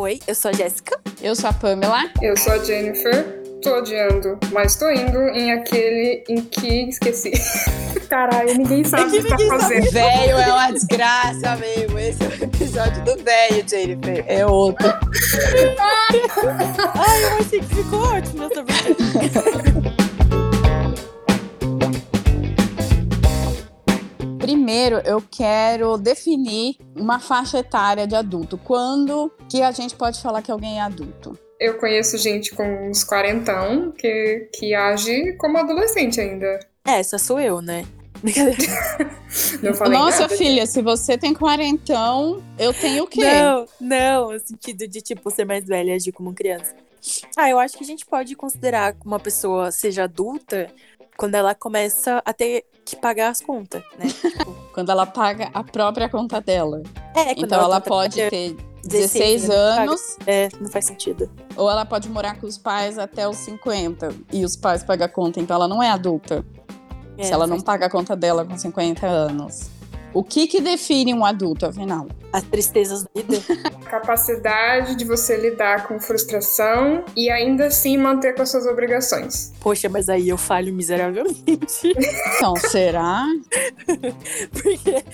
Oi, eu sou a Jéssica. Eu sou a Pamela. Eu sou a Jennifer. Tô odiando, mas tô indo em aquele em que esqueci. Caralho, ninguém sabe o que, que tá fazendo. Velho é uma desgraça mesmo. Esse é o episódio do velho, Jennifer. É outro. Ai, eu achei que ficou ótimo essa vez. Primeiro, eu quero definir uma faixa etária de adulto. Quando que a gente pode falar que alguém é adulto? Eu conheço gente com uns quarentão que, que age como adolescente ainda. É, essa sou eu, né? Nossa, nada. filha, se você tem quarentão, eu tenho o quê? Não, não, no sentido de, tipo, ser mais velha e agir como criança. Ah, eu acho que a gente pode considerar que uma pessoa seja adulta quando ela começa a ter que pagar as contas, né? Tipo, Quando ela paga a própria conta dela. é, Então ela, tá- pode ter 16 né, paga. anos, É, não faz sentido. ou ela pode morar com os pais até os 50 e os pais pagam a conta, então ela não é adulta. É, se ela não faz- paga a conta dela com 50 anos. O que que define um adulto, afinal? As tristezas da vida. Capacidade de você lidar com frustração e ainda assim manter com as suas obrigações. Poxa, mas aí eu falho miseravelmente. Então, será? Porque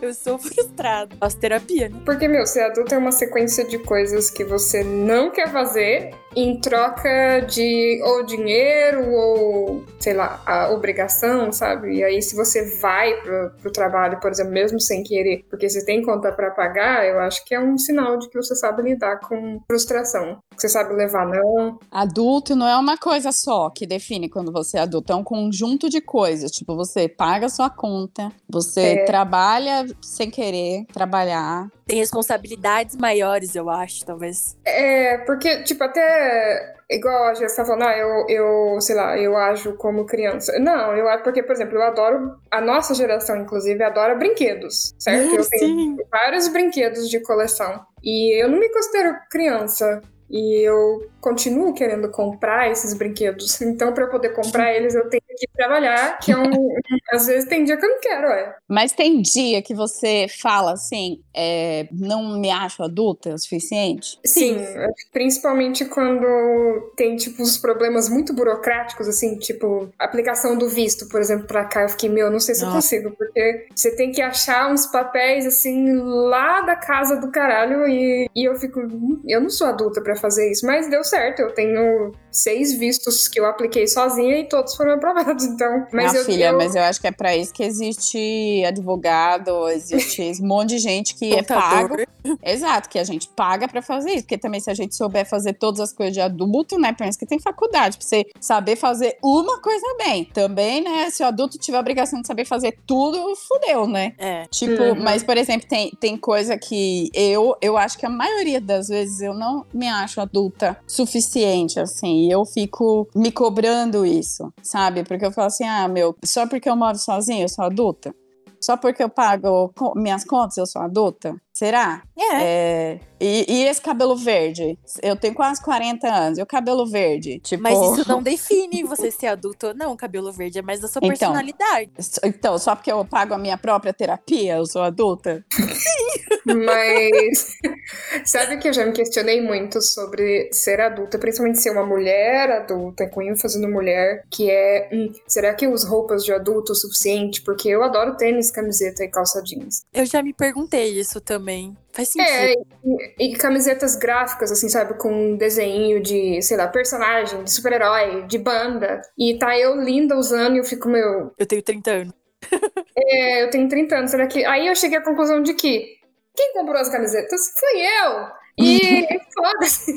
eu sou frustrada. Faço terapia, né? Porque, meu, ser adulto é uma sequência de coisas que você não quer fazer em troca de ou dinheiro ou, sei lá, a obrigação, sabe? E aí, se você vai pro, pro trabalho, por exemplo, mesmo sem querer, porque você tem conta pra pagar, eu acho que é um sinal de que você sabe lidar com frustração. Que você sabe levar não. Adulto não é uma coisa só que define quando você é adulto, é um conjunto de coisas. Tipo, você paga a sua conta, você É. trabalha sem querer trabalhar. Tem responsabilidades maiores, eu acho, talvez. É, porque, tipo, até. Igual a Jéssica tá falando, ah, eu, eu, sei lá, eu ajo como criança. Não, eu acho porque, por exemplo, eu adoro. A nossa geração, inclusive, adora brinquedos, certo? Eu tenho Sim. vários brinquedos de coleção. E eu não me considero criança. E eu continuo querendo comprar esses brinquedos. Então, pra eu poder comprar eles, eu tenho que trabalhar, que é um. Às vezes tem dia que eu não quero, é. Mas tem dia que você fala assim, é, não me acho adulta o suficiente? Sim, principalmente quando tem, tipo, os problemas muito burocráticos, assim, tipo, aplicação do visto, por exemplo, pra cá, eu fiquei, meu, não sei se eu Nossa. consigo, porque você tem que achar uns papéis, assim, lá da casa do caralho, e, e eu fico, "Hum, eu não sou adulta pra fazer isso, mas deu certo, eu tenho seis vistos que eu apliquei sozinha e todos foram aprovados, então, mas ah, eu, filha, eu- mas eu acho que é pra isso que existe advogado, existe esse monte de gente que é pago. Exato, que a gente paga pra fazer isso. Porque também, se a gente souber fazer todas as coisas de adulto, né? Pensa que tem faculdade pra você saber fazer uma coisa bem. Também, né? Se o adulto tiver a obrigação de saber fazer tudo, fudeu, né? É. Tipo, Uhum. mas, por exemplo, tem, tem coisa que eu, eu acho que a maioria das vezes eu não me acho adulta suficiente, assim. Eu fico me cobrando isso, sabe? Porque eu falo assim, ah, meu, só porque eu moro sozinha eu sou adulta? Só porque eu pago minhas contas eu sou adulta? Será? É. É, e, e esse cabelo verde? Eu tenho quase 40 anos. E o cabelo verde? Tipo. Mas isso não define você ser adulto ou não, cabelo verde. É mais da sua Então. personalidade. Então, só porque eu pago a minha própria terapia, eu sou adulta? Mas sabe que eu já me questionei muito sobre ser adulta, principalmente ser uma mulher adulta, com ênfase no mulher, que é, hum, será que eu uso roupas de adulto o suficiente? Porque eu adoro tênis, camiseta e calça jeans. Eu já me perguntei isso também. Faz sentido. É, e, e camisetas gráficas, assim, sabe, com um desenho de, sei lá, personagem, de super-herói, de banda. E tá eu linda usando e eu fico, meu, Eu tenho 30 anos. é, eu tenho 30 anos, será que. Aí eu cheguei à conclusão de que quem comprou as camisetas fui eu! E foda-se,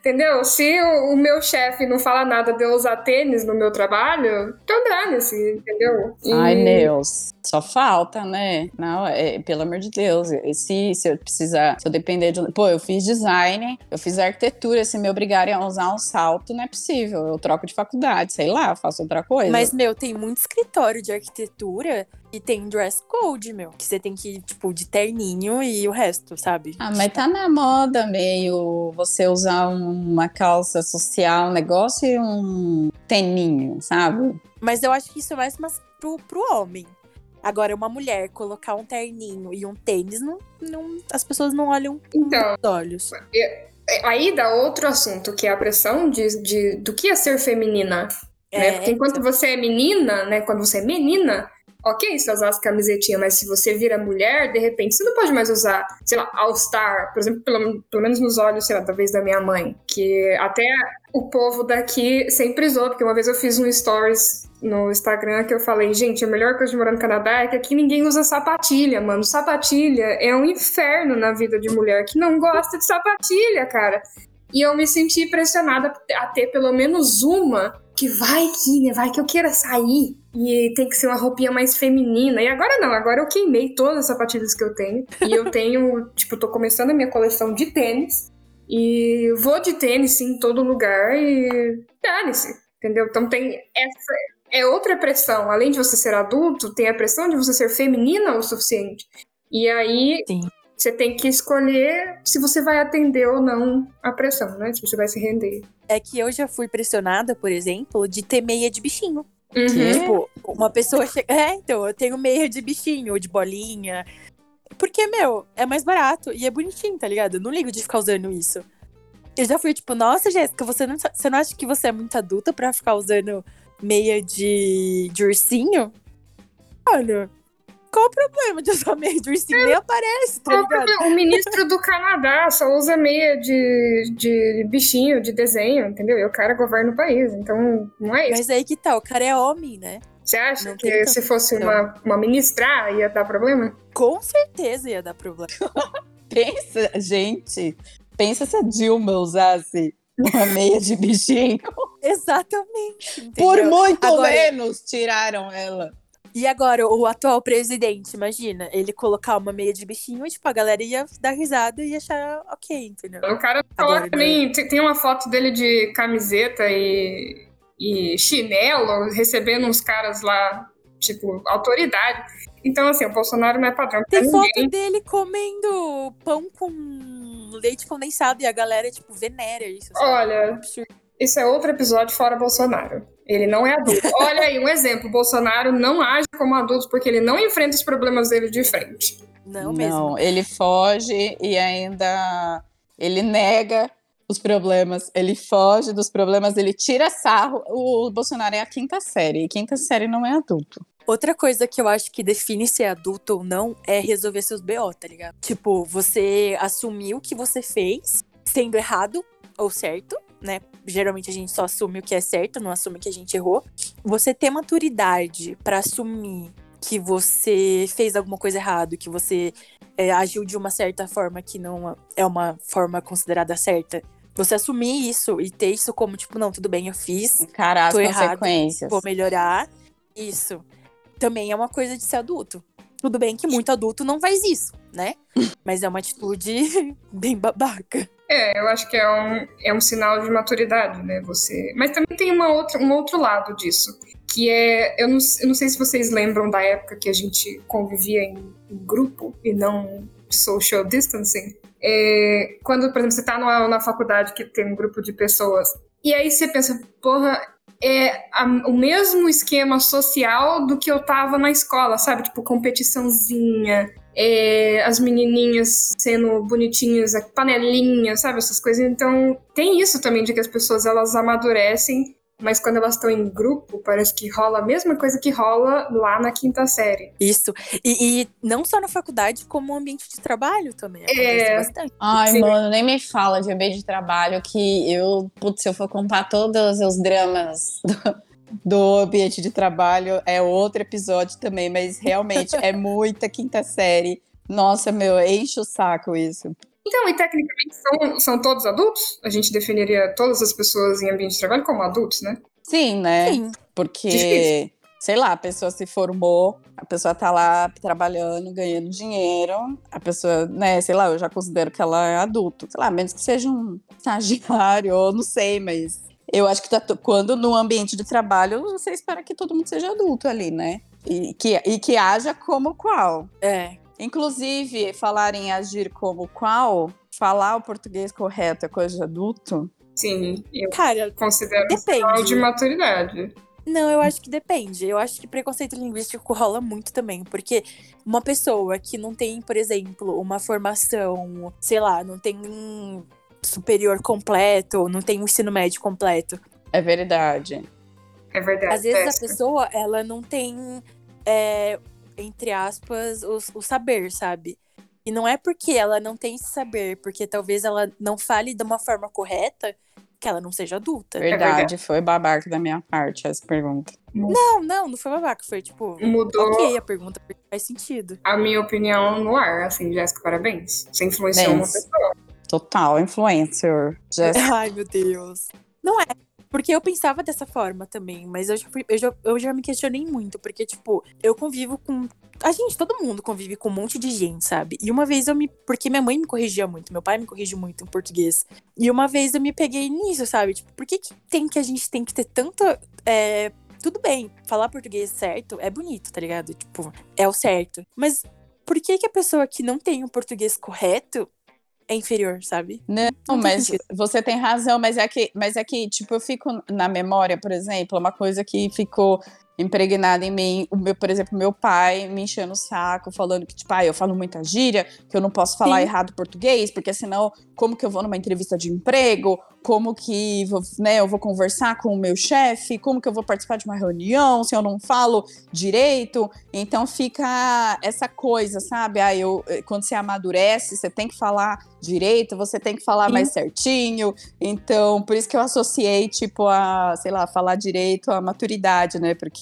entendeu? Se o, o meu chefe não fala nada de eu usar tênis no meu trabalho, então dane-se, entendeu? E- Ai, Deus. Só falta, né? Não, é, pelo amor de Deus. E Se, se eu precisar, se eu depender de. Pô, eu fiz design, eu fiz arquitetura. Se me obrigarem a usar um salto, não é possível. Eu troco de faculdade, sei lá, faço outra coisa. Mas, meu, tem muito escritório de arquitetura e tem dress code, meu. Que você tem que ir, tipo, de terninho e o resto, sabe? Ah, mas tá na moda meio você usar uma calça social, um negócio e um teninho, sabe? Mas eu acho que isso é mais mas pro, pro homem. Agora, uma mulher colocar um terninho e um tênis, não, não, as pessoas não olham Então, com os olhos. aí dá outro assunto, que é a pressão de, de, do que é ser feminina. né? Porque enquanto você é menina, né? Quando você é menina, ok você usar as camisetinhas, mas se você vira mulher, de repente você não pode mais usar, sei lá, All-Star, por exemplo, pelo, pelo menos nos olhos, sei lá, talvez da minha mãe, que até o povo daqui sempre zoou, porque uma vez eu fiz um stories no Instagram que eu falei, gente, a melhor coisa de morar no Canadá é que aqui ninguém usa sapatilha, mano. Sapatilha é um inferno na vida de mulher que não gosta de sapatilha, cara. E eu me senti pressionada a ter pelo menos uma que vai que, né? Vai que eu queira sair. E tem que ser uma roupinha mais feminina. E agora não, agora eu queimei todas as sapatilhas que eu tenho. E eu tenho, tipo, tô começando a minha coleção de tênis. E vou de tênis, em todo lugar. E dane-se, entendeu? Então tem essa. É outra pressão. Além de você ser adulto, tem a pressão de você ser feminina o suficiente. E aí, Sim. Você tem que escolher se você vai atender ou não a pressão, né? Se você vai se render. É que eu já fui pressionada, por exemplo, de ter meia de bichinho. Uhum. Tipo, uma pessoa chega. É, então, eu tenho meia de bichinho, ou de bolinha. Porque, meu, é mais barato e é bonitinho, tá ligado? Eu não ligo de ficar usando isso. Eu já fui tipo, nossa, Jéssica, você não, você não acha que você é muito adulta pra ficar usando meia de, de ursinho? Olha, qual o problema de usar meia de ursinho? Nem aparece, tá ligado? O ministro do Canadá só usa meia de, de bichinho, de desenho, entendeu? E o cara governa o país, então não é isso. Mas aí que tá, o cara é homem, né? Você acha não que se tanto. fosse uma, uma ministra ia dar problema? Com certeza ia dar problema. Pensa, gente, pensa se a Dilma usasse uma meia de bichinho. Exatamente. entendeu? Por muito Agora- menos tiraram ela. E agora, o atual presidente, imagina, ele colocar uma meia de bichinho e, tipo, a galera ia dar risada e achar ok, entendeu? O cara coloca nem. Tem tem uma foto dele de camiseta e, e chinelo, recebendo uns caras lá, tipo, autoridade. Então, assim, o Bolsonaro não é padrão pra Tem ninguém. foto dele comendo pão com leite condensado e a galera, tipo, venera isso. sabe? Olha, absurdo. Isso é outro episódio fora Bolsonaro. Ele não é adulto. Olha aí, um exemplo. Bolsonaro não age como adulto porque ele não enfrenta os problemas dele de frente. Não, mesmo. Não, ele foge e ainda ele nega os problemas, ele foge dos problemas, ele tira sarro. O Bolsonaro é a quinta série, e quinta série não é adulto. Outra coisa que eu acho que define ser adulto ou não é resolver seus BO, tá ligado? Tipo, você assumir o que você fez, sendo errado ou certo, né? Geralmente a gente só assume o que é certo, não assume que a gente errou. Você ter maturidade pra assumir que você fez alguma coisa errada, que você é, agiu de uma certa forma que não é uma forma considerada certa. Você assumir isso e ter isso como, tipo, não, tudo bem, eu fiz, Encarar as Tô errado, consequências. vou melhorar. Isso. Também é uma coisa de ser adulto. Tudo bem que muito adulto não faz isso, né? Mas é uma atitude bem babaca. É, eu acho que é um, é um sinal de maturidade, né? Você. Mas também tem uma outra, um outro lado disso. Que é. Eu não, eu não sei se vocês lembram da época que a gente convivia em, em grupo e não social distancing. É, quando, por exemplo, você tá numa, na faculdade que tem um grupo de pessoas. E aí você pensa, porra, é a- o mesmo esquema social do que eu tava na escola, sabe? Tipo, competiçãozinha, é, as menininhas sendo bonitinhas, a panelinha, sabe? Essas coisas. Então, tem isso também de que as pessoas elas amadurecem, mas quando elas estão em grupo, parece que rola a mesma coisa que rola lá na quinta série. Isso. E, e não só na faculdade, como no ambiente de trabalho também. É. bastante. Ai, Sim. mano, nem me fala de ambiente de trabalho que eu, putz, se eu for contar todos os dramas do, do ambiente de trabalho, é outro episódio também, mas realmente é muita quinta série. Nossa, meu, enche o saco isso. Então, e tecnicamente são, são todos adultos? A gente definiria todas as pessoas em ambiente de trabalho como adultos, né? Sim, né? Sim. Porque, Difícil. sei lá, a pessoa se formou, a pessoa tá lá trabalhando, ganhando dinheiro, a pessoa, né, sei lá, eu já considero que ela é adulto. Sei lá, menos que seja um estagiário, ou não sei, mas eu acho que tá quando no ambiente de trabalho, você espera que todo mundo seja adulto ali, né? E que, e que haja como qual. É. Inclusive, falar em agir como qual, falar o português correto é coisa de adulto. Sim, eu Cara, considero sinal de depende. maturidade. Não, eu acho que depende. Eu acho que preconceito linguístico rola muito também, porque uma pessoa que não tem, por exemplo, uma formação, sei lá, não tem superior completo, não tem um ensino médio completo. É verdade. É verdade. Às vezes é. a pessoa, ela não tem, é, entre aspas, o, o saber, sabe? E não é porque ela não tem esse saber, porque talvez ela não fale de uma forma correta, que ela não seja adulta. Verdade, verdade. foi babaca da minha parte essa pergunta. Não, não, não foi babaca, foi tipo, Mudou ok a pergunta, porque faz sentido. a minha opinião no ar, assim, Jéssica, parabéns. Você influenciou uma pessoa. Total, influencer. Jéssica. Ai, meu Deus. Não é. Porque eu pensava dessa forma também, mas eu já, fui- eu, já, eu já me questionei muito, porque, tipo, eu convivo com. A gente, todo mundo convive com um monte de gente, sabe? E uma vez eu me. Porque minha mãe me corrigia muito, meu pai me corrige muito em português. E uma vez eu me peguei nisso, sabe? Tipo, por que, que tem que a gente tem que ter tanta. é, tudo bem, falar português certo é bonito, tá ligado? Tipo, é o certo. Mas por que, que a pessoa que não tem o português correto é inferior, sabe? Não, Não mas sentido. você tem razão, mas é que, mas é que, tipo, eu fico na memória, por exemplo, uma coisa que ficou impregnada em mim, o meu, por exemplo, meu pai me enchendo o saco, falando que, tipo, ah, eu falo muita gíria, que eu não posso falar Sim. errado português, porque senão, como que eu vou numa entrevista de emprego? Como que, vou- né, eu vou conversar com o meu chefe? Como que eu vou participar de uma reunião se eu não falo direito? Então fica essa coisa, sabe? Ah, eu, quando você amadurece, você tem que falar direito, você tem que falar Sim. mais certinho. Então, por isso que eu associei, tipo, a, sei lá, falar direito à maturidade, né? Porque.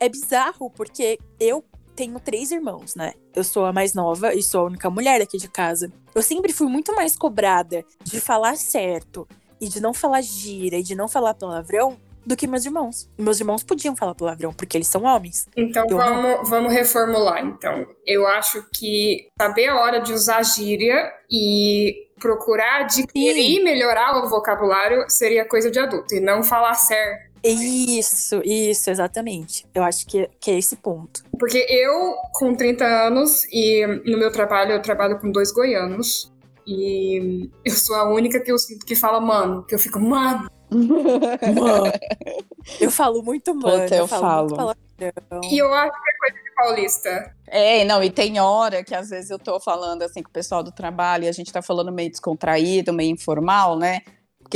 É bizarro, porque eu tenho três irmãos, né? Eu sou a mais nova e sou a única mulher aqui de casa. Eu sempre fui muito mais cobrada de falar certo e de não falar gira e de não falar palavrão do que meus irmãos. Meus irmãos podiam falar palavrão porque eles são homens. Então vamos, vamos reformular. Então, eu acho que saber a hora de usar gíria e procurar adquirir e melhorar o vocabulário seria coisa de adulto e não falar certo. Isso, isso, exatamente. Eu acho que, que é esse ponto. Porque eu, com 30 anos, e no meu trabalho, eu trabalho com dois goianos. E eu sou a única que eu sinto que fala mano, que eu fico, mano. Mano. Eu falo muito mano, Puta, eu falo, falo. muito palavrão. E eu acho que é coisa de paulista. É, não, e tem hora que às vezes eu tô falando assim com o pessoal do trabalho e a gente tá falando meio descontraído, meio informal, né?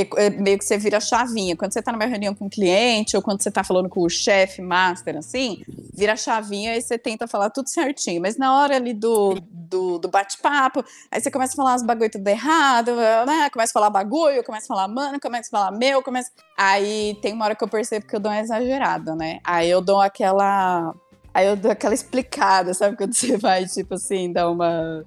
Porque é meio que você vira chavinha. Quando você tá numa reunião com um cliente ou quando você tá falando com o chefe, master, assim, vira chavinha e você tenta falar tudo certinho. Mas na hora ali do, do, do bate-papo, aí você começa a falar uns bagulho tudo errado, né? Começa a falar bagulho, começa a falar mano, começa a falar meu, começa. Aí tem uma hora que eu percebo que eu dou uma exagerada, né? Aí eu dou aquela. Aí eu dou aquela explicada, sabe? Quando você vai, tipo assim, dar uma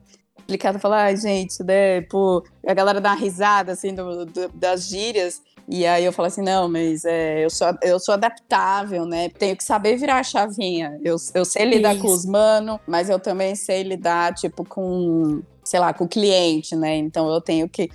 explicada, falar, ai, gente, né, pô, a galera dá uma risada, assim, do- do- das gírias, e aí eu falo assim, não, mas é, eu, sou, eu sou adaptável, né, tenho que saber virar a chavinha, eu, eu sei lidar com Isso. os mano, mas eu também sei lidar, tipo, com, sei lá, com o cliente, né, então eu tenho que,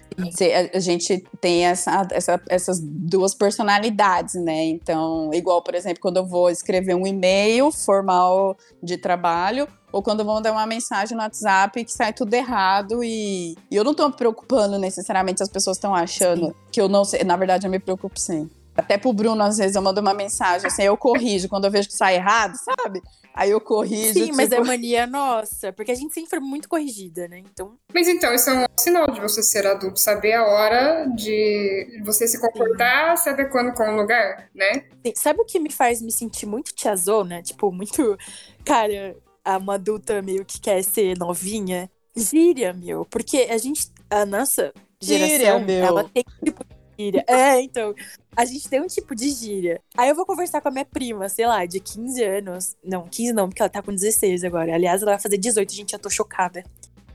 a, gente tem essa, essa- essas duas personalidades, né, então, igual, por exemplo, quando eu vou escrever um e-mail formal de trabalho, ou quando vão dar uma mensagem no WhatsApp que sai tudo errado e, e eu não tô me preocupando necessariamente as pessoas estão achando que eu não sei. Na verdade, eu me preocupo sim. Até pro Bruno, às vezes, eu mando uma mensagem assim, eu corrijo quando eu vejo que sai errado, sabe? Aí eu corrijo. Sim, mas é mania nossa, porque a gente sempre foi muito corrigida, né? Então, Mas então, isso é um sinal de você ser adulto, saber a hora de você se comportar se adequando com o lugar, né? Sim, Sabe o que me faz me sentir muito tiazona? Tipo, muito. Cara, a- uma adulta meio que quer ser novinha. Gíria, meu. Porque a gente. A nossa Gíria, geração, meu. ela tem tipo gíria. É, então. A gente tem um tipo de gíria. Aí eu vou conversar com a minha prima, sei lá, de 15 anos. Não, 15 não, porque ela tá com 16 agora. Aliás, ela vai fazer 18, gente, eu tô chocada.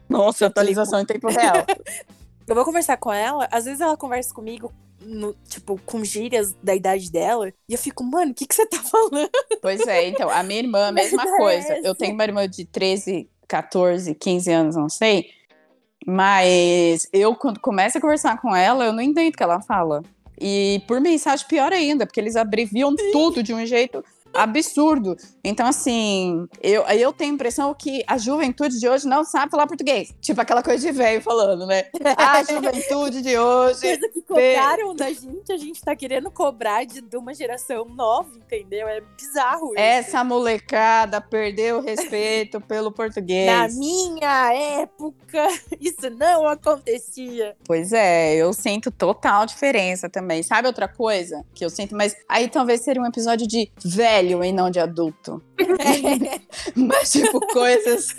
Nossa, atualização em tempo real. Eu vou conversar com ela, às vezes ela conversa comigo, no, tipo, com gírias da idade dela, e eu fico, mano, o que, que você tá falando? Pois é, então, a minha irmã, a mesma é coisa. Eu tenho uma irmã de 13, 14, 15 anos, não sei. Mas eu, quando começo a conversar com ela, eu não entendo o que ela fala. E por mensagem, pior ainda, porque eles abreviam tudo de um jeito absurdo. Então, assim, eu, eu tenho a impressão que a juventude de hoje não sabe falar português. Tipo aquela coisa de velho falando, né? A juventude de hoje. Coisa que cobraram da gente, a gente tá querendo cobrar de, de uma geração nova, entendeu? É bizarro isso. Essa molecada perdeu o respeito pelo português. Na minha época, isso não acontecia. Pois é, eu sinto total diferença também. Sabe outra coisa que eu sinto? Mas aí talvez seria um episódio de velho e não de adulto. Mas, tipo, coisas.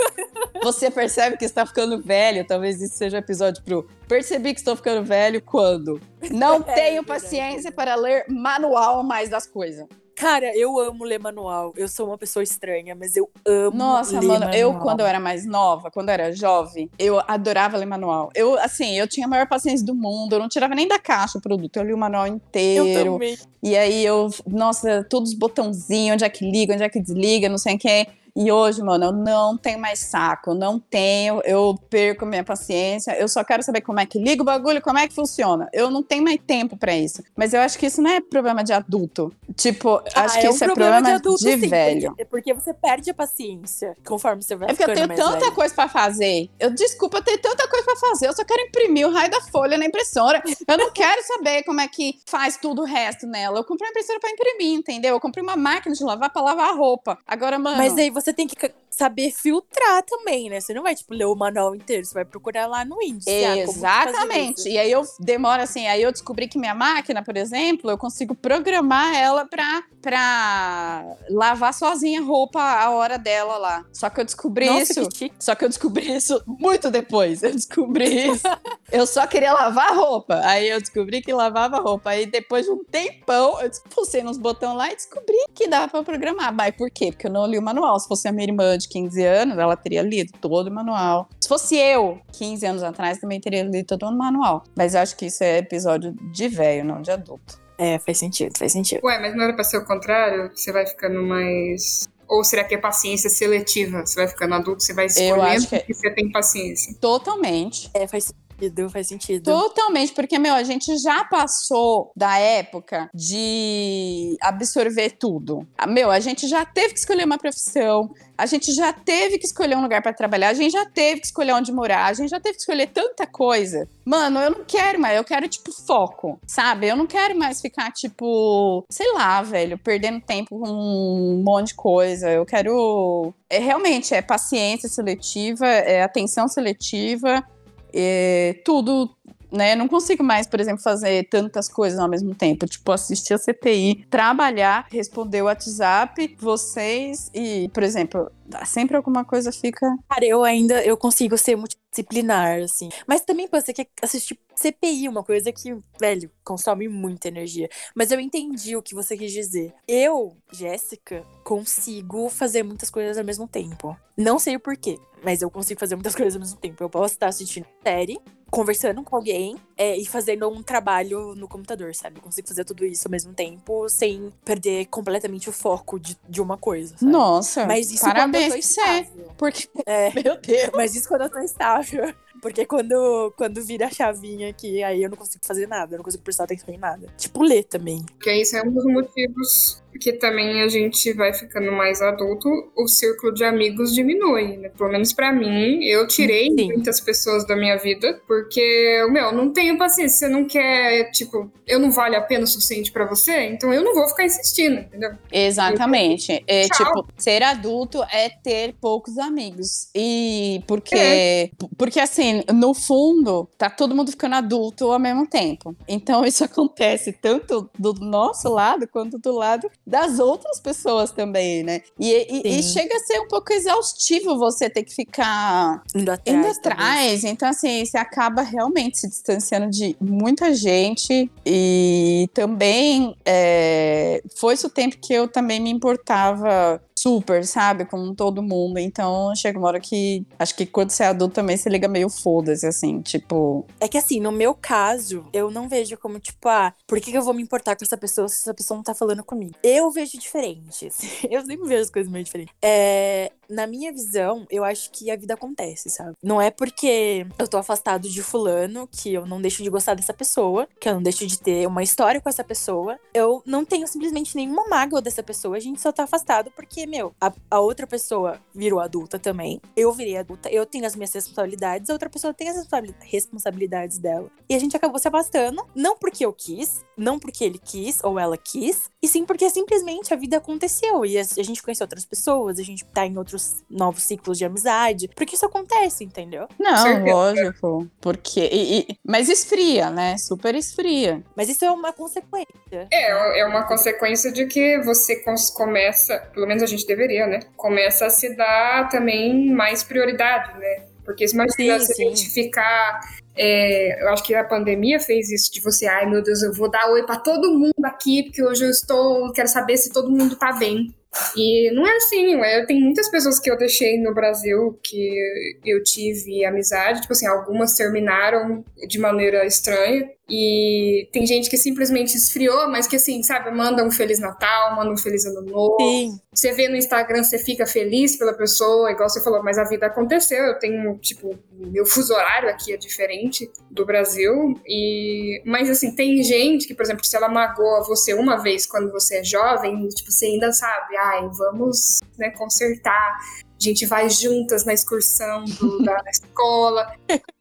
Você percebe que está ficando velho. Talvez isso seja episódio pro. Percebi que estou ficando velho quando? Não É, tenho verdade. paciência para ler manual mais das coisas. Cara, eu amo ler manual. Eu sou uma pessoa estranha, mas eu amo Nossa, ler mano, eu manual. quando eu era mais nova, quando eu era jovem, eu adorava ler manual. Eu, assim, eu tinha a maior paciência do mundo, eu não tirava nem da caixa o produto, eu li o manual Eu inteiro. também. E aí eu, nossa, todos os botãozinhos, onde é que liga, onde é que desliga, não sei o que. E hoje, mano, eu não tenho mais saco, eu não tenho, eu perco minha paciência, eu só quero saber como é que liga o bagulho, como é que funciona. Eu não tenho mais tempo pra isso. Mas eu acho que isso não é problema de adulto. Tipo, acho Ah, que é um isso é problema problema de, adulto, sim, velho. Porque, porque você perde a paciência conforme você vai É porque eu tenho tanta velho. coisa pra fazer. Eu desculpa, eu tenho tanta coisa pra fazer. Eu só quero imprimir o raio da folha na impressora. Eu não quero saber como é que faz tudo o resto nela. Eu comprei uma impressora pra imprimir, entendeu? Eu comprei uma máquina de lavar pra lavar a roupa. Agora, mano. Mas aí você tem que saber filtrar também, né? Você não vai, tipo, ler o manual inteiro. Você vai procurar lá no índice. ah, Exatamente. isso. E aí eu demoro assim, aí eu descobri que minha máquina, por exemplo, eu consigo programar ela pra, pra lavar sozinha a roupa a hora dela lá. Só que eu descobri Nossa, isso. que. Só que eu descobri isso muito depois. Eu descobri isso. eu só queria lavar a roupa. Aí eu descobri que lavava a roupa. Aí depois de um tempão, eu pulsei nos botões lá e descobri que dava pra programar. Mas por quê? Porque eu não li o manual. Se fosse a minha irmã de 15 anos, ela teria lido todo o manual. Se fosse eu, 15 anos atrás, também teria lido todo o manual. Mas eu acho que isso é episódio de velho, não de adulto. É, faz sentido, faz sentido. Ué, mas não era pra ser o contrário? Você vai ficando mais. Ou será que é paciência seletiva? Você vai ficando adulto, você vai escolhendo acho que é- porque você tem paciência. Totalmente. É, faz sentido, faz sentido. Totalmente, porque, meu, a gente já passou da época de absorver tudo. Ah, Meu, a gente já teve que escolher uma profissão, a gente já teve que escolher um lugar pra trabalhar, a gente já teve que escolher onde morar, a gente já teve que escolher tanta coisa. Mano, eu não quero mais, eu quero, tipo, foco, sabe? Eu não quero mais ficar, tipo, sei lá, velho, perdendo tempo com um monte de coisa. Eu quero. É, realmente, é paciência seletiva, é atenção seletiva é, tudo, né? Não consigo mais, por exemplo, fazer tantas coisas ao mesmo tempo. Tipo, assistir a CPI, trabalhar, responder o WhatsApp, vocês e, por exemplo, sempre alguma coisa fica. Cara, eu ainda eu consigo ser multidisciplinar, assim. Mas também pô, você quer assistir CPI, uma coisa que, velho, consome muita energia. Mas eu entendi o que você quis dizer. Eu, Jéssica, consigo fazer muitas coisas ao mesmo tempo. Não sei o porquê, mas eu consigo fazer muitas coisas ao mesmo tempo. Eu posso estar assistindo série, conversando com alguém é, e fazendo um trabalho no computador, sabe? Eu consigo fazer tudo isso ao mesmo tempo sem perder completamente o foco de, de uma coisa. Sabe? Nossa, Mas isso parabéns quando eu pra tô você. estável. Porque, É. meu Deus. Mas isso quando eu tô estável. Porque quando, quando vira a chavinha aqui, aí eu não consigo fazer nada, eu não consigo prestar atenção em nada. Tipo, ler também. Porque isso é um dos motivos que também a gente vai ficando mais adulto, o círculo de amigos diminui, né? Pelo menos pra mim, eu tirei Sim. muitas pessoas da minha vida, porque, meu, não tenho paciência, você não quer, tipo, eu não vale a pena o suficiente pra você, então eu não vou ficar insistindo, entendeu? Exatamente. É, tipo, ser adulto é ter poucos amigos. E porque, É. porque assim, no fundo, tá todo mundo ficando adulto ao mesmo tempo. Então isso acontece tanto do nosso lado quanto do lado das outras pessoas também, né? E, e- e chega a ser um pouco exaustivo você ter que ficar Indo atrás. indo atrás. Então, assim, você acaba realmente se distanciando de muita gente. E também é, foi esse o tempo que eu também me importava super, sabe? Com todo mundo. Então, chega uma hora que acho que quando você é adulto também se liga meio foda-se, assim, tipo. É que assim, no meu caso, eu não vejo como, tipo, ah, por que, eu vou me importar com essa pessoa se essa pessoa não tá falando comigo? Eu vejo diferente. assim. Eu sempre vejo as coisas meio diferentes. É, na minha visão, eu acho que a vida acontece, sabe? Não é porque eu tô afastado de fulano que eu não deixo de gostar dessa pessoa, que eu não deixo de ter uma história com essa pessoa. Eu não tenho simplesmente nenhuma mágoa dessa pessoa, a gente só tá afastado porque, meu, a, a outra pessoa virou adulta também. Eu virei adulta, eu tenho as minhas responsabilidades, a outra pessoa tem as responsabilidades dela. E a gente acabou se afastando, não porque eu quis, não porque ele quis ou ela quis, e sim porque simplesmente a vida aconteceu e a, a gente conheceu outras pessoas, a gente tá em outros novos ciclos de amizade, porque isso acontece, entendeu? Não, lógico. Porque. E, e, mas esfria, né? Super esfria. Mas isso é uma consequência. É, é uma consequência de que você começa, pelo menos a gente deveria, né? Começa a se dar também mais prioridade, né? Porque imagina sim, se a gente ficar. É, eu acho que a pandemia fez isso de você, ai meu Deus, eu vou dar oi para todo mundo aqui, porque hoje eu estou. Quero saber se todo mundo tá bem. E não é assim, eu tenho muitas pessoas que eu deixei no Brasil que eu tive amizade, tipo assim, algumas terminaram de maneira estranha, e tem gente que simplesmente esfriou, mas que assim, sabe, manda um Feliz Natal, manda um Feliz Ano Novo. Sim. Você vê no Instagram, você fica feliz pela pessoa, igual você falou, mas a vida aconteceu. Eu tenho, tipo, meu fuso horário aqui é diferente do Brasil. E Mas assim, tem gente que, por exemplo, se ela magoa você uma vez quando você é jovem, tipo, você ainda sabe, ai, vamos né, consertar. A gente vai juntas na excursão do, da escola.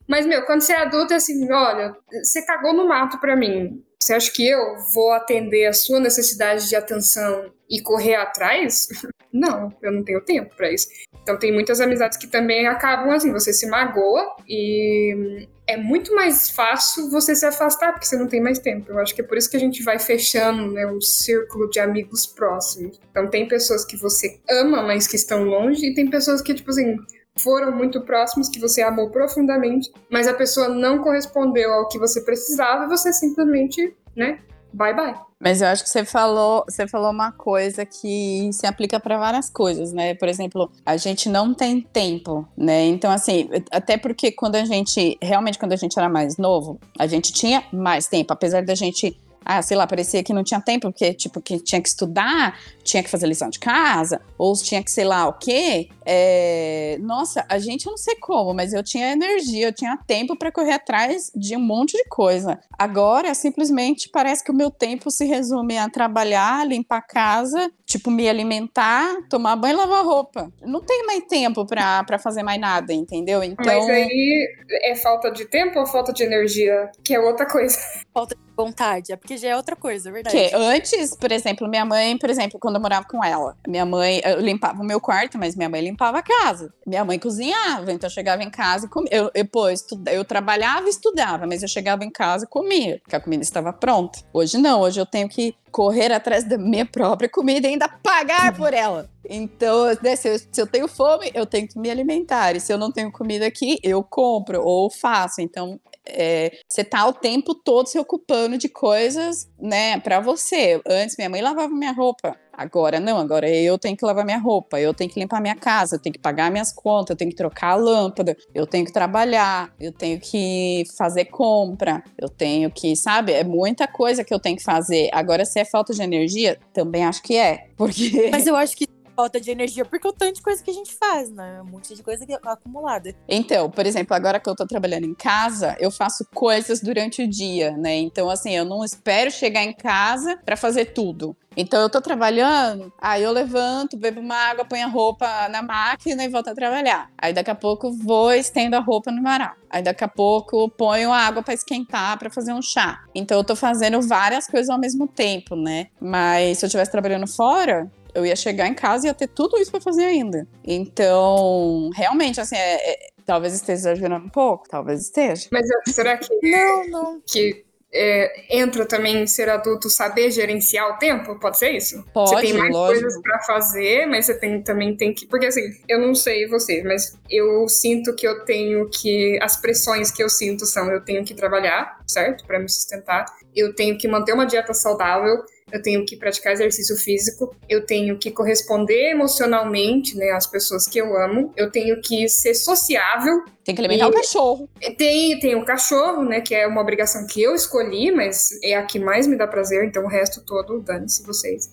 Mas, meu, quando você é adulto, é assim, olha, você cagou no mato pra mim. Você acha que eu vou atender a sua necessidade de atenção e correr atrás? Não, eu não tenho tempo para isso. Então tem muitas amizades que também acabam assim, você se magoa e é muito mais fácil você se afastar porque você não tem mais tempo. Eu acho que é por isso que a gente vai fechando né, o círculo de amigos próximos. Então tem pessoas que você ama, mas que estão longe, e tem pessoas que, tipo assim, foram muito próximos, que você amou profundamente, mas a pessoa não correspondeu ao que você precisava e você simplesmente, né, bye bye. Mas eu acho que você falou, você falou uma coisa que se aplica para várias coisas, né? Por exemplo, a gente não tem tempo, né? Então assim, até porque quando a gente realmente quando a gente era mais novo, a gente tinha mais tempo, apesar da gente ah, sei lá, parecia que não tinha tempo, porque, tipo, que tinha que estudar, tinha que fazer lição de casa, ou tinha que sei lá o quê. É... Nossa, a gente, eu não sei como, mas eu tinha energia, eu tinha tempo para correr atrás de um monte de coisa. Agora, simplesmente, parece que o meu tempo se resume a trabalhar, limpar a casa, tipo, me alimentar, tomar banho e lavar roupa. Não tem mais tempo para fazer mais nada, entendeu? Então... Mas aí é falta de tempo ou falta de energia? Que é outra coisa. Falta de vontade, é porque já é outra coisa, é verdade. Que antes, por exemplo, minha mãe, por exemplo, quando eu morava com ela, minha mãe, eu limpava o meu quarto, mas minha mãe limpava a casa. Minha mãe cozinhava, então eu chegava em casa e comia. Eu, eu, pô, eu trabalhava e estudava, mas eu chegava em casa e comia, porque a comida estava pronta. Hoje não, hoje eu tenho que correr atrás da minha própria comida e ainda pagar por ela. Então, né, se, eu, se, eu, tenho fome, eu tenho que me alimentar. E se eu não tenho comida aqui, eu compro ou faço. Então, é, você tá o tempo todo se ocupando de coisas, né, para você. Antes minha mãe lavava minha roupa. Agora não, agora eu tenho que lavar minha roupa, eu tenho que limpar minha casa, eu tenho que pagar minhas contas, eu tenho que trocar a lâmpada, eu tenho que trabalhar, eu tenho que fazer compra, eu tenho que, sabe, é muita coisa que eu tenho que fazer. Agora, se é falta de energia, também acho que é, porque. Mas eu acho que falta de energia porque o tanto de coisa que a gente faz, né? Um monte de coisa acumulada. Então, por exemplo, agora que eu tô trabalhando em casa, eu faço coisas durante o dia, né? Então, assim, eu não espero chegar em casa para fazer tudo. Então eu tô trabalhando, aí eu levanto, bebo uma água, ponho a roupa na máquina e volto a trabalhar. Aí daqui a pouco vou estendo a roupa no varal. Aí daqui a pouco ponho a água para esquentar para fazer um chá. Então eu tô fazendo várias coisas ao mesmo tempo, né? Mas se eu estivesse trabalhando fora, eu ia chegar em casa e ia ter tudo isso para fazer ainda. Então, realmente, assim, é, é, talvez esteja exagerando um pouco, talvez esteja. Mas será que. Não, não. Que é, entra também ser adulto saber gerenciar o tempo? Pode ser isso? Pode, Você tem mais lógico. coisas para fazer, mas você tem, também tem que. Porque assim, eu não sei você, mas eu sinto que eu tenho que. As pressões que eu sinto são: eu tenho que trabalhar, certo? Para me sustentar. Eu tenho que manter uma dieta saudável eu tenho que praticar exercício físico, eu tenho que corresponder emocionalmente, né, às pessoas que eu amo, eu tenho que ser sociável. Tem que alimentar e... o cachorro. Tem, tem o cachorro, né, que é uma obrigação que eu escolhi, mas é a que mais me dá prazer, então o resto todo, dane-se vocês.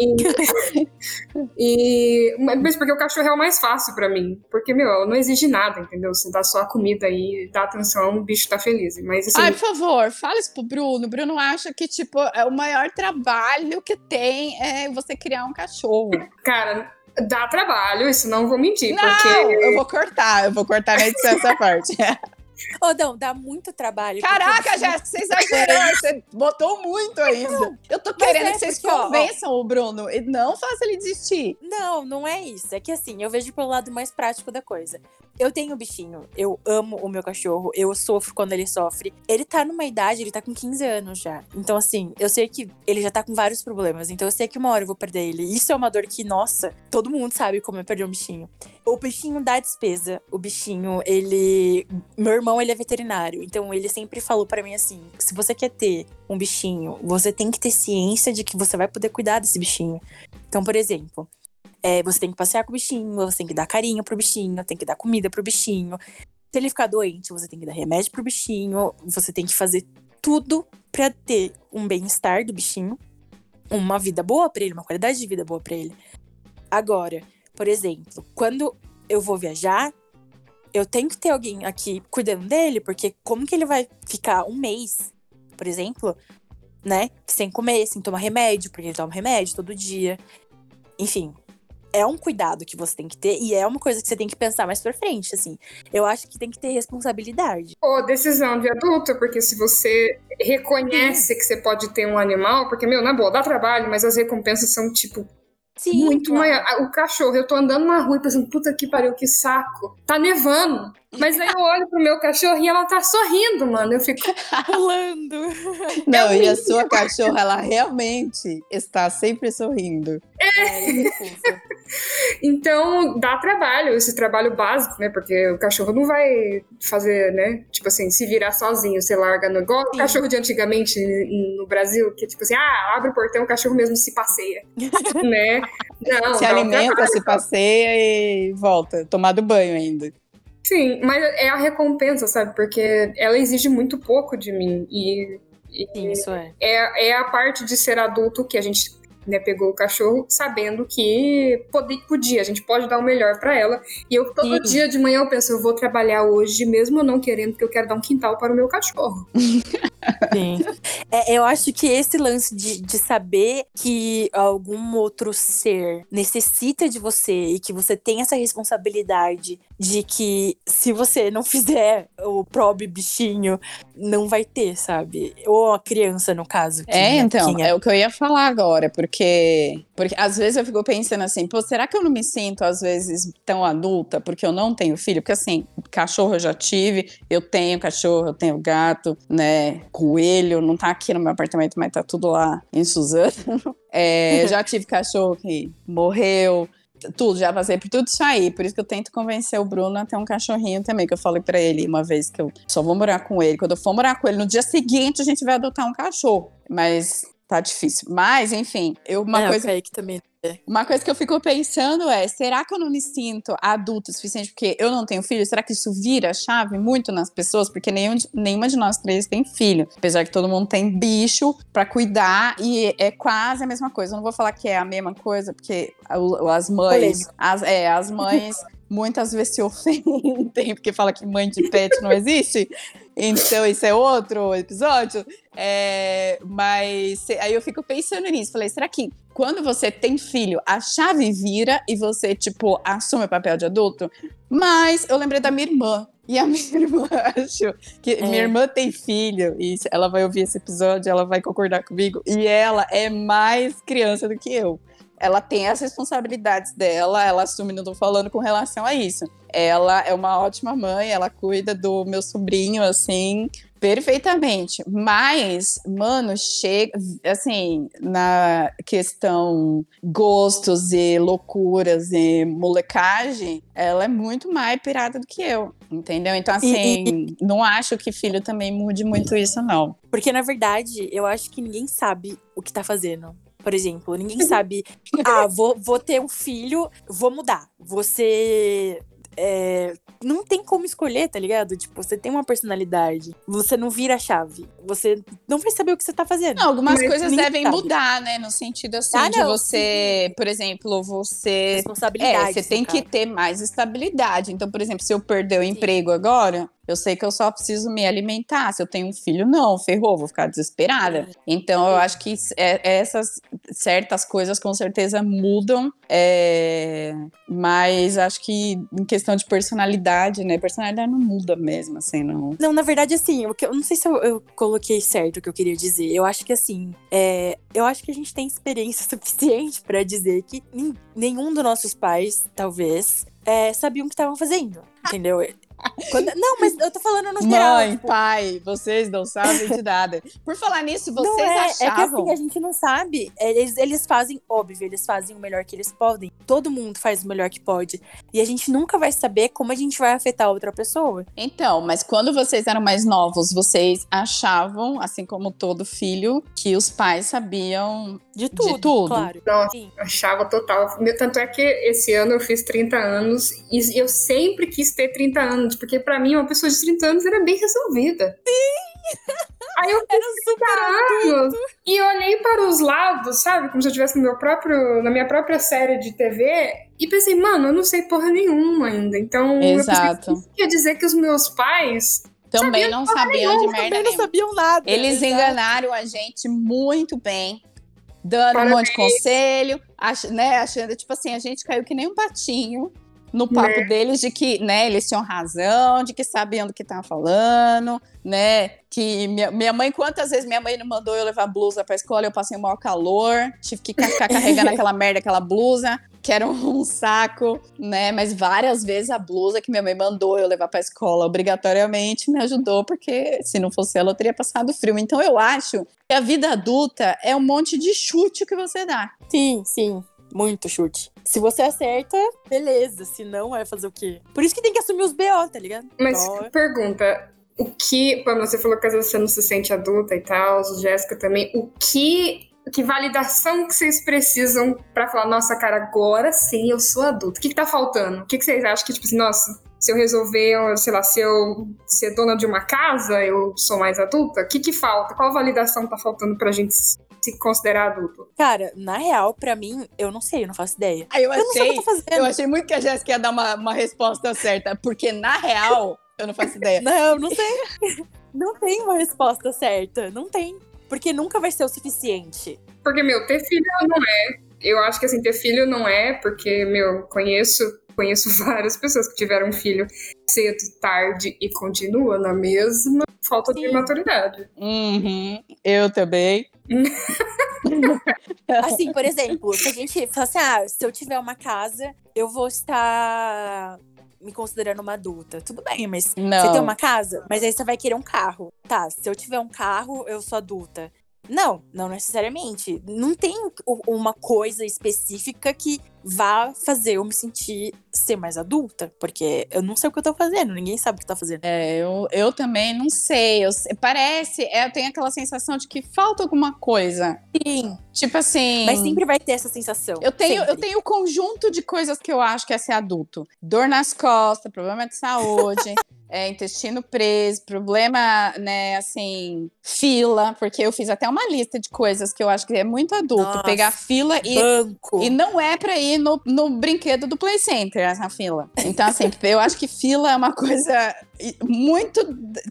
E, e, mas porque o cachorro é o mais fácil para mim. Porque, meu, não exige nada, entendeu? Você dá só a comida aí, dá atenção, o bicho tá feliz. Mas, assim, Ai, por favor, fala isso pro Bruno. O Bruno acha que, tipo, é o maior trabalho que tem é você criar um cachorro. Cara, dá trabalho, isso não vou mentir. Não, porque eu vou cortar, eu vou cortar na edição essa parte. Ô, não, dá muito trabalho. Caraca, Jéssica, você exagerou, você botou muito ainda. Eu tô querendo é que vocês porque, ó, ó. convençam o Bruno e não façam ele desistir. Não, não é isso. É que assim, eu vejo pelo lado mais prático da coisa. Eu tenho um bichinho, eu amo o meu cachorro, eu sofro quando ele sofre. Ele tá numa idade, ele tá com 15 anos já. Então, assim, eu sei que ele já tá com vários problemas. Então, eu sei que uma hora eu vou perder ele. Isso é uma dor que, nossa, todo mundo sabe como é perder um bichinho. O bichinho dá despesa. O bichinho, ele. Meu irmão, ele é veterinário. Então, ele sempre falou pra mim assim: se você quer ter um bichinho, você tem que ter ciência de que você vai poder cuidar desse bichinho. Então, por exemplo. É, você tem que passear com o bichinho, você tem que dar carinho pro bichinho, tem que dar comida pro bichinho. Se ele ficar doente, você tem que dar remédio pro bichinho, você tem que fazer tudo pra ter um bem-estar do bichinho, uma vida boa pra ele, uma qualidade de vida boa pra ele. Agora, por exemplo, quando eu vou viajar, eu tenho que ter alguém aqui cuidando dele, porque como que ele vai ficar um mês, por exemplo, né, sem comer, sem tomar remédio, porque ele toma remédio todo dia. Enfim, é um cuidado que você tem que ter e é uma coisa que você tem que pensar mais pra frente, assim. Eu acho que tem que ter responsabilidade. Ou decisão de adulto, porque se você reconhece que você pode ter um animal, porque, meu, na boa, dá trabalho, mas as recompensas são, tipo, Sim, muito claro. maior. Ah, O cachorro, eu tô andando na rua e pensando, puta que pariu, que saco. Tá nevando. Mas aí eu olho pro meu cachorro e ela tá sorrindo, mano. Eu fico, pulando. Não, e a sua cachorra, ela realmente está sempre sorrindo. É, é fofo. Então, dá trabalho, esse trabalho básico, né? Porque o cachorro não vai fazer, né? Tipo assim, se virar sozinho, você larga no. Igual o cachorro de antigamente no Brasil, que tipo assim, ah, abre o portão, o cachorro mesmo se passeia. né? Não, se alimenta, trabalho. se passeia e volta. Tomado banho ainda. Sim, mas é a recompensa, sabe? Porque ela exige muito pouco de mim. E, e Sim, isso é. é, é a parte de ser adulto que a gente né, pegou o cachorro sabendo que pode- podia, a gente pode dar o melhor pra ela. E eu todo Sim. dia de manhã eu penso, eu vou trabalhar hoje, mesmo não querendo, porque eu quero dar um quintal para o meu cachorro. Sim. É, eu acho que esse lance de, de saber que algum outro ser necessita de você e que você tem essa responsabilidade de que se você não fizer o próprio bichinho, não vai ter, sabe? Ou a criança, no caso. que, É, então, que é o que eu ia falar agora, porque, porque às vezes eu fico pensando assim, pô, será que eu não me sinto às vezes tão adulta porque eu não tenho filho? Porque assim, cachorro eu já tive, eu tenho cachorro, eu tenho gato, né, coelho, não tá aqui no meu apartamento, mas tá tudo lá em Suzano. É, já tive cachorro que morreu, tudo, já passei por tudo isso aí. Por isso que eu tento convencer o Bruno a ter um cachorrinho também, que eu falei pra ele uma vez que eu só vou morar com ele. Quando eu for morar com ele, no dia seguinte a gente vai adotar um cachorro. Mas tá difícil. Mas, enfim, eu, uma é, coisa o Kaique também. uma coisa que eu fico pensando é: será que eu não me sinto adulta o suficiente porque eu não tenho filho? Será que isso vira a chave muito nas pessoas? Porque nenhum, nenhuma de nós três tem filho. Apesar que todo mundo tem bicho pra cuidar e é quase a mesma coisa. Eu não vou falar que é a mesma coisa, porque as mães. As, é, as mães muitas vezes se ofendem porque fala que mãe de pet não existe. Então, isso é outro episódio. É, mas aí eu fico pensando nisso. Falei, será que quando você tem filho, a chave vira e você, tipo, assume o papel de adulto? Mas eu lembrei da minha irmã. E a minha irmã, acho que É. minha irmã tem filho, e ela vai ouvir esse episódio, ela vai concordar comigo, e ela é mais criança do que eu. Ela tem as responsabilidades dela, ela assume, não tô falando com relação a isso. Ela é uma ótima mãe, ela cuida do meu sobrinho, assim, perfeitamente. Mas, mano, chega, assim, na questão gostos e loucuras e molecagem, ela é muito mais pirada do que eu, entendeu? Então, assim, não acho que filho também mude muito isso, não. Porque, na verdade, eu acho que ninguém sabe o que tá fazendo. Por exemplo, ninguém sabe. ah, vou, vou ter um filho, vou mudar. Você. é, não tem como escolher, tá ligado? Tipo, você tem uma personalidade, você não vira a chave, você não vai saber o que você tá fazendo. Não, algumas Mas coisas devem sabe. mudar, né? No sentido assim, Ah, de não, você, por exemplo, você. Responsabilidade. É, você tem no que ter mais estabilidade. Então, por exemplo, se eu perder o emprego agora, eu sei que eu só preciso me alimentar. Se eu tenho um filho, não, ferrou, vou ficar desesperada. Então, eu acho que é- essas certas coisas com certeza mudam, é, mas acho que em questão de personalidade, né? Personalidade não muda mesmo, assim, não. Não, na verdade, assim, que eu não sei se eu, eu coloquei certo o que eu queria dizer. Eu acho que, assim, é, eu acho que a gente tem experiência suficiente pra dizer que nenhum dos nossos pais, talvez, é, sabiam o que estavam fazendo. Entendeu? Quando- não, mas eu tô falando no geral. Mãe, tipo, pai, vocês não sabem de nada. Por falar nisso, vocês não é, é que achavam. assim, a gente não sabe. Eles, eles fazem, óbvio, eles fazem o melhor que eles podem. Todo mundo faz o melhor que pode. E a gente nunca vai saber como a gente vai afetar outra pessoa. Então, mas quando vocês eram mais novos, vocês achavam, assim como todo filho, que os pais sabiam De tudo, tudo. claro. Nossa. Sim. Achava total. Tanto é que esse ano eu fiz 30 anos e eu sempre quis ter 30 anos, porque pra mim uma pessoa de 30 anos era bem resolvida. Sim! Aí eu Era super anos e olhei para os lados, sabe? Como se eu estivesse no meu próprio, na minha própria série de TV e pensei, mano, eu não sei porra nenhuma ainda. Então, eu pensei, Exato. isso quer dizer que os meus pais Também não sabiam de merda Também não sabiam nada. Eles Exato. enganaram a gente muito bem, dando um monte de conselho, ach, né, achando, tipo assim, a gente caiu que nem um patinho no papo deles de que, né, eles tinham razão, de que sabiam do que estavam falando, né, que minha, minha mãe, quantas vezes minha mãe não mandou eu levar blusa pra escola, eu passei o maior calor, tive que ficar carregando aquela merda, aquela blusa, que era um saco, né, mas várias vezes a blusa que minha mãe mandou eu levar pra escola obrigatoriamente me ajudou, porque se não fosse ela eu teria passado frio. Então eu acho que a vida adulta é um monte de chute que você dá. Sim, sim. Muito chute. Se você acerta, beleza. Se não, vai fazer o quê? Por isso que tem que assumir os BO, tá ligado? Mas Então, pergunta, o que, quando você falou que às vezes você não se sente adulta e tal, Jéssica também, o que, que validação que vocês precisam pra falar, nossa, cara, agora sim eu sou adulta? O que, que tá faltando? O que, que vocês acham que, tipo assim, nossa, se eu resolver, eu, sei lá, se eu ser dona de uma casa, eu sou mais adulta? O que que falta? Qual validação tá faltando pra gente se considerar adulto? Cara, na real, pra mim, eu não sei, eu não faço ideia. Aí eu Eu não sei o que eu tô fazendo. Eu achei muito que a Jéssica ia dar uma, uma resposta certa, porque na real, eu não faço ideia. Não, não sei. não tem uma resposta certa. Não tem. Porque nunca vai ser o suficiente. Porque, meu, ter filho não é. Eu acho que, assim, ter filho não é, porque, meu, conheço, conheço várias pessoas que tiveram filho cedo, tarde e continua na mesma falta de Sim. maturidade. Uhum, eu também. Assim, por exemplo, se a gente fala assim, ah, se eu tiver uma casa, eu vou estar me considerando uma adulta. Tudo bem, mas Não. você tem uma casa, mas aí você vai querer um carro. Tá, se eu tiver um carro, eu sou adulta. Não, não necessariamente. Não tem uma coisa específica que vá fazer eu me sentir ser mais adulta. Porque eu não sei o que eu tô fazendo, ninguém sabe o que tá fazendo. É, eu, eu também não sei. Eu, parece, é, eu tenho aquela sensação de que falta alguma coisa. Sim. Tipo assim. Mas sempre vai ter essa sensação. Eu tenho, eu tenho um conjunto de coisas que eu acho que é ser adulto. Dor nas costas, problema de saúde, é, intestino preso, problema, né, assim, fila, porque eu fiz até uma lista de coisas que eu acho que é muito adulto. Nossa. Pegar fila e Banco. e não é pra ir no, no brinquedo do Play Center, essa fila. Então, assim, eu acho que fila é uma coisa muito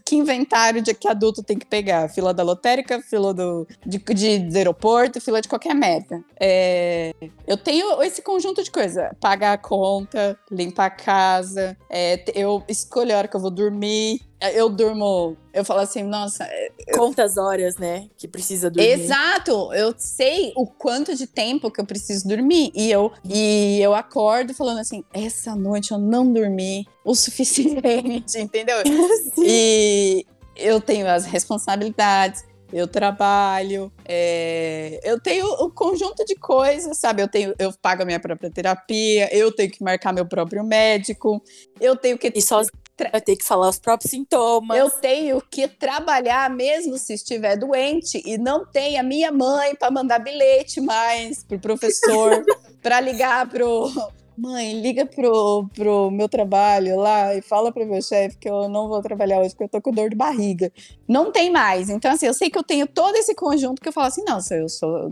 que inventário de que adulto tem que pegar. Fila da lotérica, fila do, de, de, do aeroporto, fila de qualquer merda. É, eu tenho esse conjunto de coisas. Pagar a conta, limpar a casa, é, eu escolho a hora que eu vou dormir. Eu durmo, eu falo assim, nossa, Quantas horas, né? Que precisa dormir. Exato, eu sei o quanto de tempo que eu preciso dormir e eu e eu acordo falando assim, essa noite eu não dormi o suficiente, entendeu? e eu tenho as responsabilidades, eu trabalho, é, eu tenho um conjunto de coisas, sabe? Eu tenho, eu pago a minha própria terapia, eu tenho que marcar meu próprio médico, eu tenho que E só vai ter que falar os próprios sintomas. eu tenho que trabalhar mesmo se estiver doente e não tem a minha mãe para mandar bilhete mais pro professor, para ligar pro mãe, liga pro, pro meu trabalho lá e fala pro meu chefe que eu não vou trabalhar hoje porque eu tô com dor de barriga. Não tem mais. Então, assim, eu sei que eu tenho todo esse conjunto que eu falo assim, não, se eu sou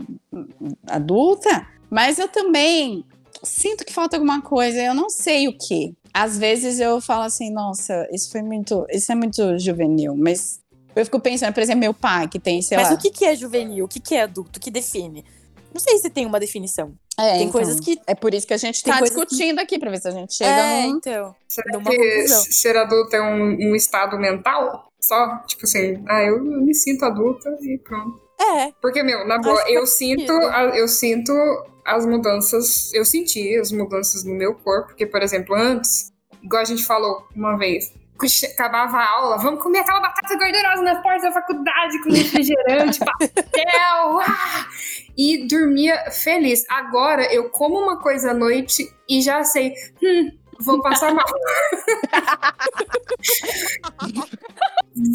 adulta, mas eu também sinto que falta alguma coisa, eu não sei o que. Às vezes eu falo assim, nossa, isso foi muito, isso é muito juvenil, mas eu fico pensando, por exemplo, meu pai, que tem, sei Mas lá. o que, que é juvenil? O que, que é adulto? O que define? Não sei se tem uma definição. É, tem então, coisas que. É por isso que a gente Tem tá discutindo aqui, pra ver se a gente chega É, num. então. Será Numa que conclusão. ser adulto é um, um estado mental? Só, tipo assim, ah, eu, me sinto adulta e pronto. É. Porque, meu, na boa, que eu sinto, a- eu sinto as mudanças, eu senti as mudanças no meu corpo, porque, por exemplo, antes, igual a gente falou uma vez, que acabava a aula, vamos comer aquela batata gordurosa na porta da faculdade com refrigerante, pastel, ah! e dormia feliz. Agora eu como uma coisa à noite e já sei, hum, vou passar mal.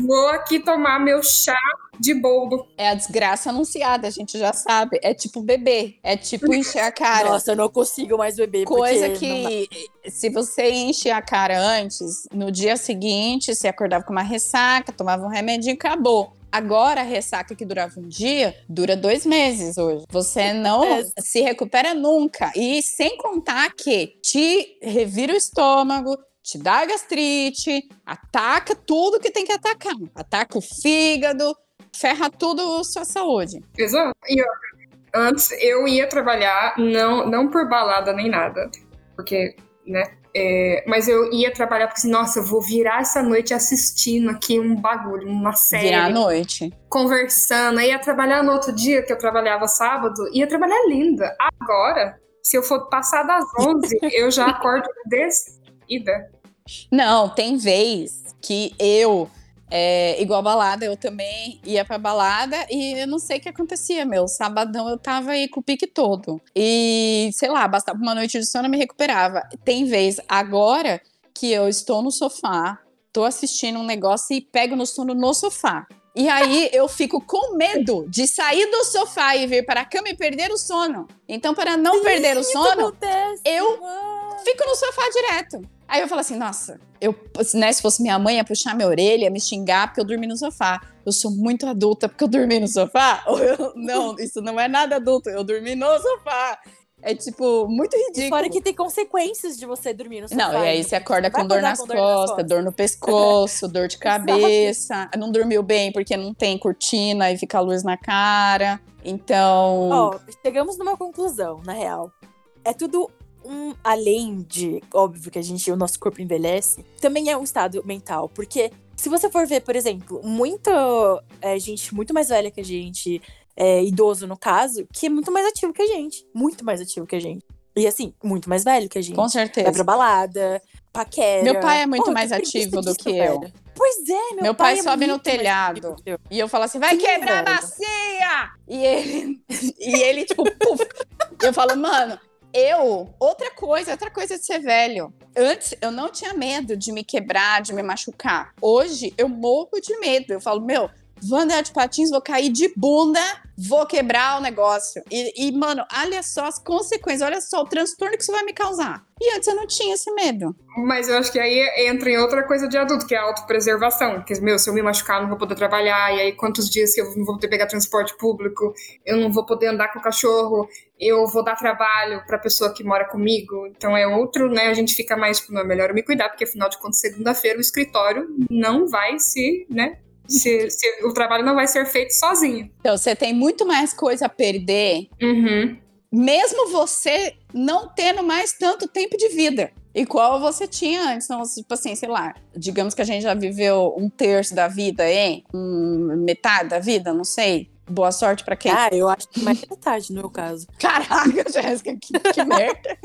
vou aqui tomar meu chá de boldo. É a desgraça anunciada, a gente já sabe. É tipo bebê. É tipo encher a cara. Nossa, eu não consigo mais beber. Coisa que, se você enche a cara antes, no dia seguinte, você acordava com uma ressaca, tomava um remedinho e acabou. Agora, a ressaca que durava um dia, dura dois meses hoje. Você não se recupera nunca. E sem contar que te revira o estômago, te dá gastrite, ataca tudo que tem que atacar. Ataca o fígado, ferra tudo a sua saúde. Exato. E antes eu ia trabalhar, não, não por balada nem nada, porque, né? É, mas eu ia trabalhar porque, assim, nossa, eu vou virar essa noite assistindo aqui um bagulho, uma série, Virar à noite. conversando. Aí ia trabalhar no outro dia, que eu trabalhava sábado, ia trabalhar linda. Agora, se eu for passar das 11, eu já acordo decidida. Não, tem vez que eu, é, igual balada, eu também ia pra balada e eu não sei o que acontecia, meu. Sabadão eu tava aí com o pique todo. E, sei lá, bastava uma noite de sono eu me recuperava. Tem vez agora que eu estou no sofá, tô assistindo um negócio e pego no sono no sofá. E aí eu fico com medo de sair do sofá e vir para a cama e perder o sono. Então, para não perder o sono, acontece. eu mano. fico no sofá direto. Aí eu falo assim, nossa, eu, né, se fosse minha mãe, ia puxar minha orelha, ia me xingar porque eu dormi no sofá. Eu sou muito adulta porque eu dormi no sofá? Ou eu- não, isso não é nada adulto, eu dormi no sofá. É tipo, muito E ridículo. fora que tem consequências de você dormir no sofá. Não, e aí né? você acorda com dor nas com dor nas costas, costas. dor no pescoço, dor de cabeça, não dormiu bem porque não tem cortina e fica a luz na cara. Então, Ó, chegamos numa conclusão, na real. É tudo um além de, óbvio que a gente, o nosso corpo envelhece, também é um estado mental, porque se você for ver, por exemplo, muita é, gente muito mais velha que a gente, é, idoso no caso, que é muito mais ativo que a gente, muito mais ativo que a gente. E assim, muito mais velho que a gente. com Vai certeza. pra balada, paquera. Meu pai é muito mais ativo do que eu. velho. Pois é, meu, Meu pai é sobe no telhado. E eu falo assim, vai Sim, quebrar a velho. bacia! E ele, e ele tipo, puf. Eu falo, mano, eu, outra coisa, outra coisa de ser velho. Antes eu não tinha medo de me quebrar, de me machucar. Hoje eu morro de medo. Eu falo, meu, vou andar de patins, vou cair de bunda, vou quebrar o negócio. E, e, mano, olha só as consequências, olha só o transtorno que isso vai me causar. E antes eu não tinha esse medo. Mas eu acho que aí entra em outra coisa de adulto, que é a autopreservação. Que, meu, se eu me machucar, não vou poder trabalhar. E aí, quantos dias que eu não vou poder pegar transporte público? Eu não vou poder andar com o cachorro. Eu vou dar trabalho pra pessoa que mora comigo. Então é outro, né? A gente fica mais, tipo, não, é melhor me cuidar, porque afinal de contas, segunda-feira o escritório não vai se, né? Se, se- o trabalho não vai ser feito sozinho. Então você tem muito mais coisa a perder Uhum. mesmo você não tendo mais tanto tempo de vida. Igual você tinha antes. Então, tipo assim, sei lá, digamos que a gente já viveu um terço da vida, hein? Um, metade da vida, não sei. Boa sorte pra quem. Ah, eu acho que mais metade no meu caso. Caraca, Jéssica, que, que merda.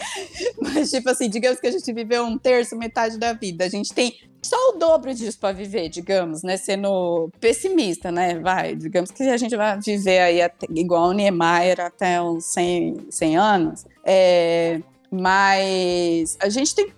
Mas, tipo assim, digamos que a gente viveu um terço, metade da vida. A gente tem só o dobro disso pra viver, digamos, né? Sendo pessimista, né? Vai, digamos que a gente vai viver aí até- igual o Niemeyer até uns 100, 100 anos. É, mas a gente tem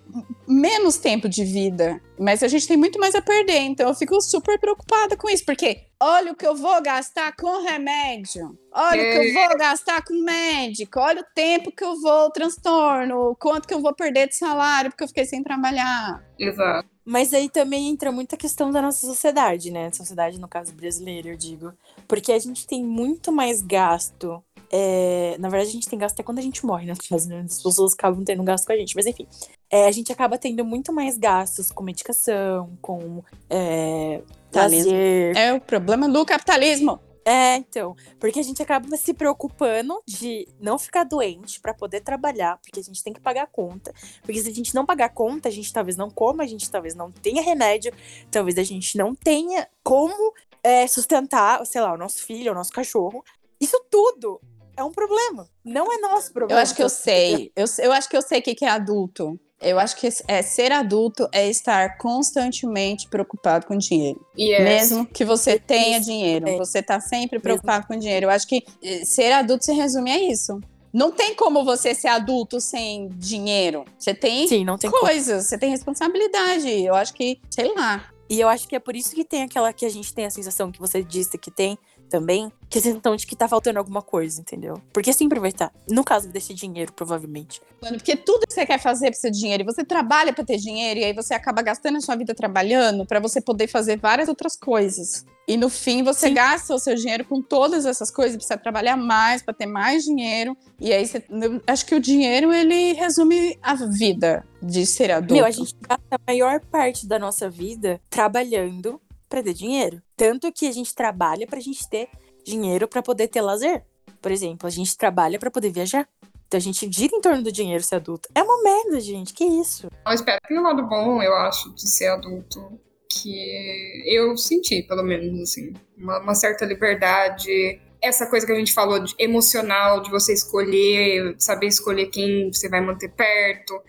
menos tempo de vida, mas a gente tem muito mais a perder. Então eu fico super preocupada com isso, porque olha o que eu vou gastar com remédio, olha o que eu vou gastar com médico, olha o tempo que eu vou transtorno, quanto que eu vou perder de salário porque eu fiquei sem trabalhar. Exato. Mas aí também entra muita questão da nossa sociedade, né? Sociedade, no caso brasileira, eu digo. Porque a gente tem muito mais gasto. É, Na verdade, a gente tem gasto até quando a gente morre, né? As pessoas acabam tendo gasto com a gente. Mas enfim, é, a gente acaba tendo muito mais gastos com medicação, com é, lazer. É o problema do capitalismo. É, então. Porque a gente acaba se preocupando de não ficar doente pra poder trabalhar, porque a gente tem que pagar a conta. Porque se a gente não pagar a conta, a gente talvez não coma, a gente talvez não tenha remédio, talvez a gente não tenha como é, sustentar, sei lá, o nosso filho, o nosso cachorro. Isso tudo é um problema. Não é nosso Eu problema. acho que eu sei. Eu, eu acho que eu sei o que que é adulto. Eu acho que é, ser adulto é estar constantemente preocupado com dinheiro. E é Mesmo que você tenha Isso, dinheiro, é. você tá sempre preocupado com dinheiro. Eu acho que eh, ser adulto se resume a isso. Não tem como você ser adulto sem dinheiro. Você tem Sim, não tem como. coisas, você tem responsabilidade. Eu acho que, sei lá. E eu acho que é por isso que tem aquela que a gente tem a sensação que você disse que tem também, que é sensação de que tá faltando alguma coisa, entendeu? Porque sempre vai estar. No caso desse dinheiro, provavelmente. Mano, Porque tudo que você quer fazer precisa de dinheiro. E você trabalha pra ter dinheiro, e aí você acaba gastando a sua vida trabalhando pra você poder fazer várias outras coisas. E no fim você Sim. gasta o seu dinheiro com todas essas coisas, precisa trabalhar mais pra ter mais dinheiro. E aí você, acho que o dinheiro ele resume a vida de ser adulto. Meu, a gente gasta a maior parte da nossa vida trabalhando pra ter dinheiro. Tanto que a gente trabalha pra gente ter dinheiro pra poder ter lazer. Por exemplo, a gente trabalha pra poder viajar. Então a gente gira em torno do dinheiro ser adulto. É uma merda, gente. Que isso? Eu espero que o lado bom, eu acho, de ser adulto, que eu senti, pelo menos, assim, uma, uma certa liberdade. Essa coisa que a gente falou de emocional, de você escolher, saber escolher quem você vai manter perto,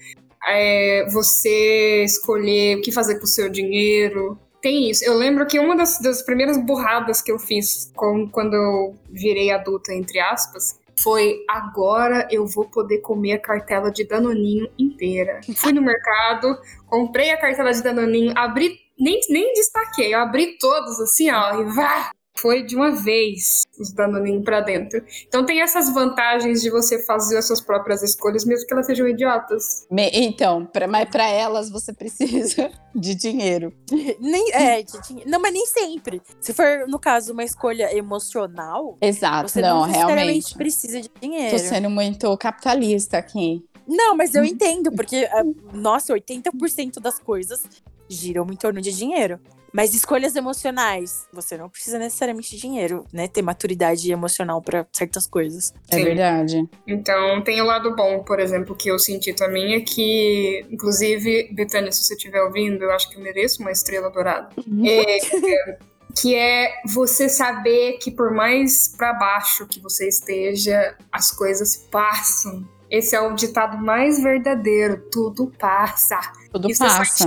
é, você escolher o que fazer com o seu dinheiro. Tem isso. Eu lembro que uma das, das primeiras burradas que eu fiz com- quando eu virei adulta, entre aspas, foi agora eu vou poder comer a cartela de Danoninho inteira. Fui no mercado, comprei a cartela de Danoninho, abri, nem, nem destaquei, eu abri todos assim, ó, e vá! Foi de uma vez os Danoninho pra dentro. Então tem essas vantagens de você fazer as suas próprias escolhas, mesmo que elas sejam idiotas. Me- Então, pra, mas para elas você precisa de dinheiro. Nem, é, de dinheiro. Não, mas nem sempre. Se for, no caso, uma escolha emocional, Exato, você não, não, realmente. precisa de dinheiro. Tô sendo muito capitalista aqui. Não, mas eu entendo, porque, ah, nossa, 80% das coisas giram em torno de dinheiro. Mas escolhas emocionais, você não precisa necessariamente de dinheiro, né? Ter maturidade emocional pra certas coisas. É Sim. verdade. Então, tem o lado bom, por exemplo, que eu senti também é que, inclusive, Betânia, se você estiver ouvindo, eu acho que eu mereço uma estrela dourada. É, que é você saber que por mais pra baixo que você esteja, as coisas passam. Esse é o ditado mais verdadeiro, tudo passa. Tudo Isso é só passa.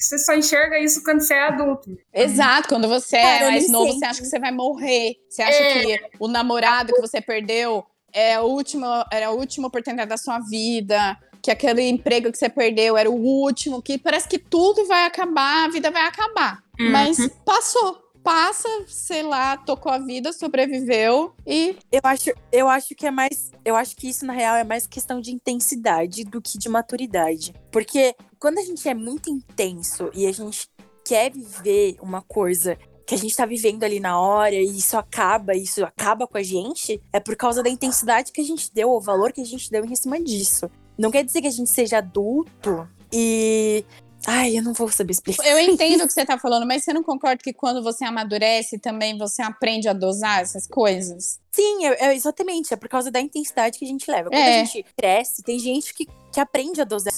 Você só enxerga isso quando você é adulto. Exato, quando você Cara, é mais novo, sempre. você acha que você vai morrer. Você acha É. que o namorado que você perdeu é a última, era a última oportunidade da sua vida. Que aquele emprego que você perdeu era o último, que parece que tudo vai acabar, a vida vai acabar. Mas passou. Passa, sei lá, tocou a vida, sobreviveu e Eu acho, eu acho que é mais. Eu acho que isso, na real, é mais questão de intensidade do que de maturidade. Porque quando a gente é muito intenso e a gente quer viver uma coisa que a gente tá vivendo ali na hora e isso acaba, isso acaba com a gente, é por causa da intensidade que a gente deu, o valor que a gente deu em cima disso. Não quer dizer que a gente seja adulto e. Ai, eu não vou saber explicar. Eu entendo o que você tá falando, mas você não concorda que quando você amadurece também você aprende a dosar essas coisas? Sim, é, é exatamente. É por causa da intensidade que a gente leva. Quando É. a gente cresce, tem gente que, que aprende a dosar.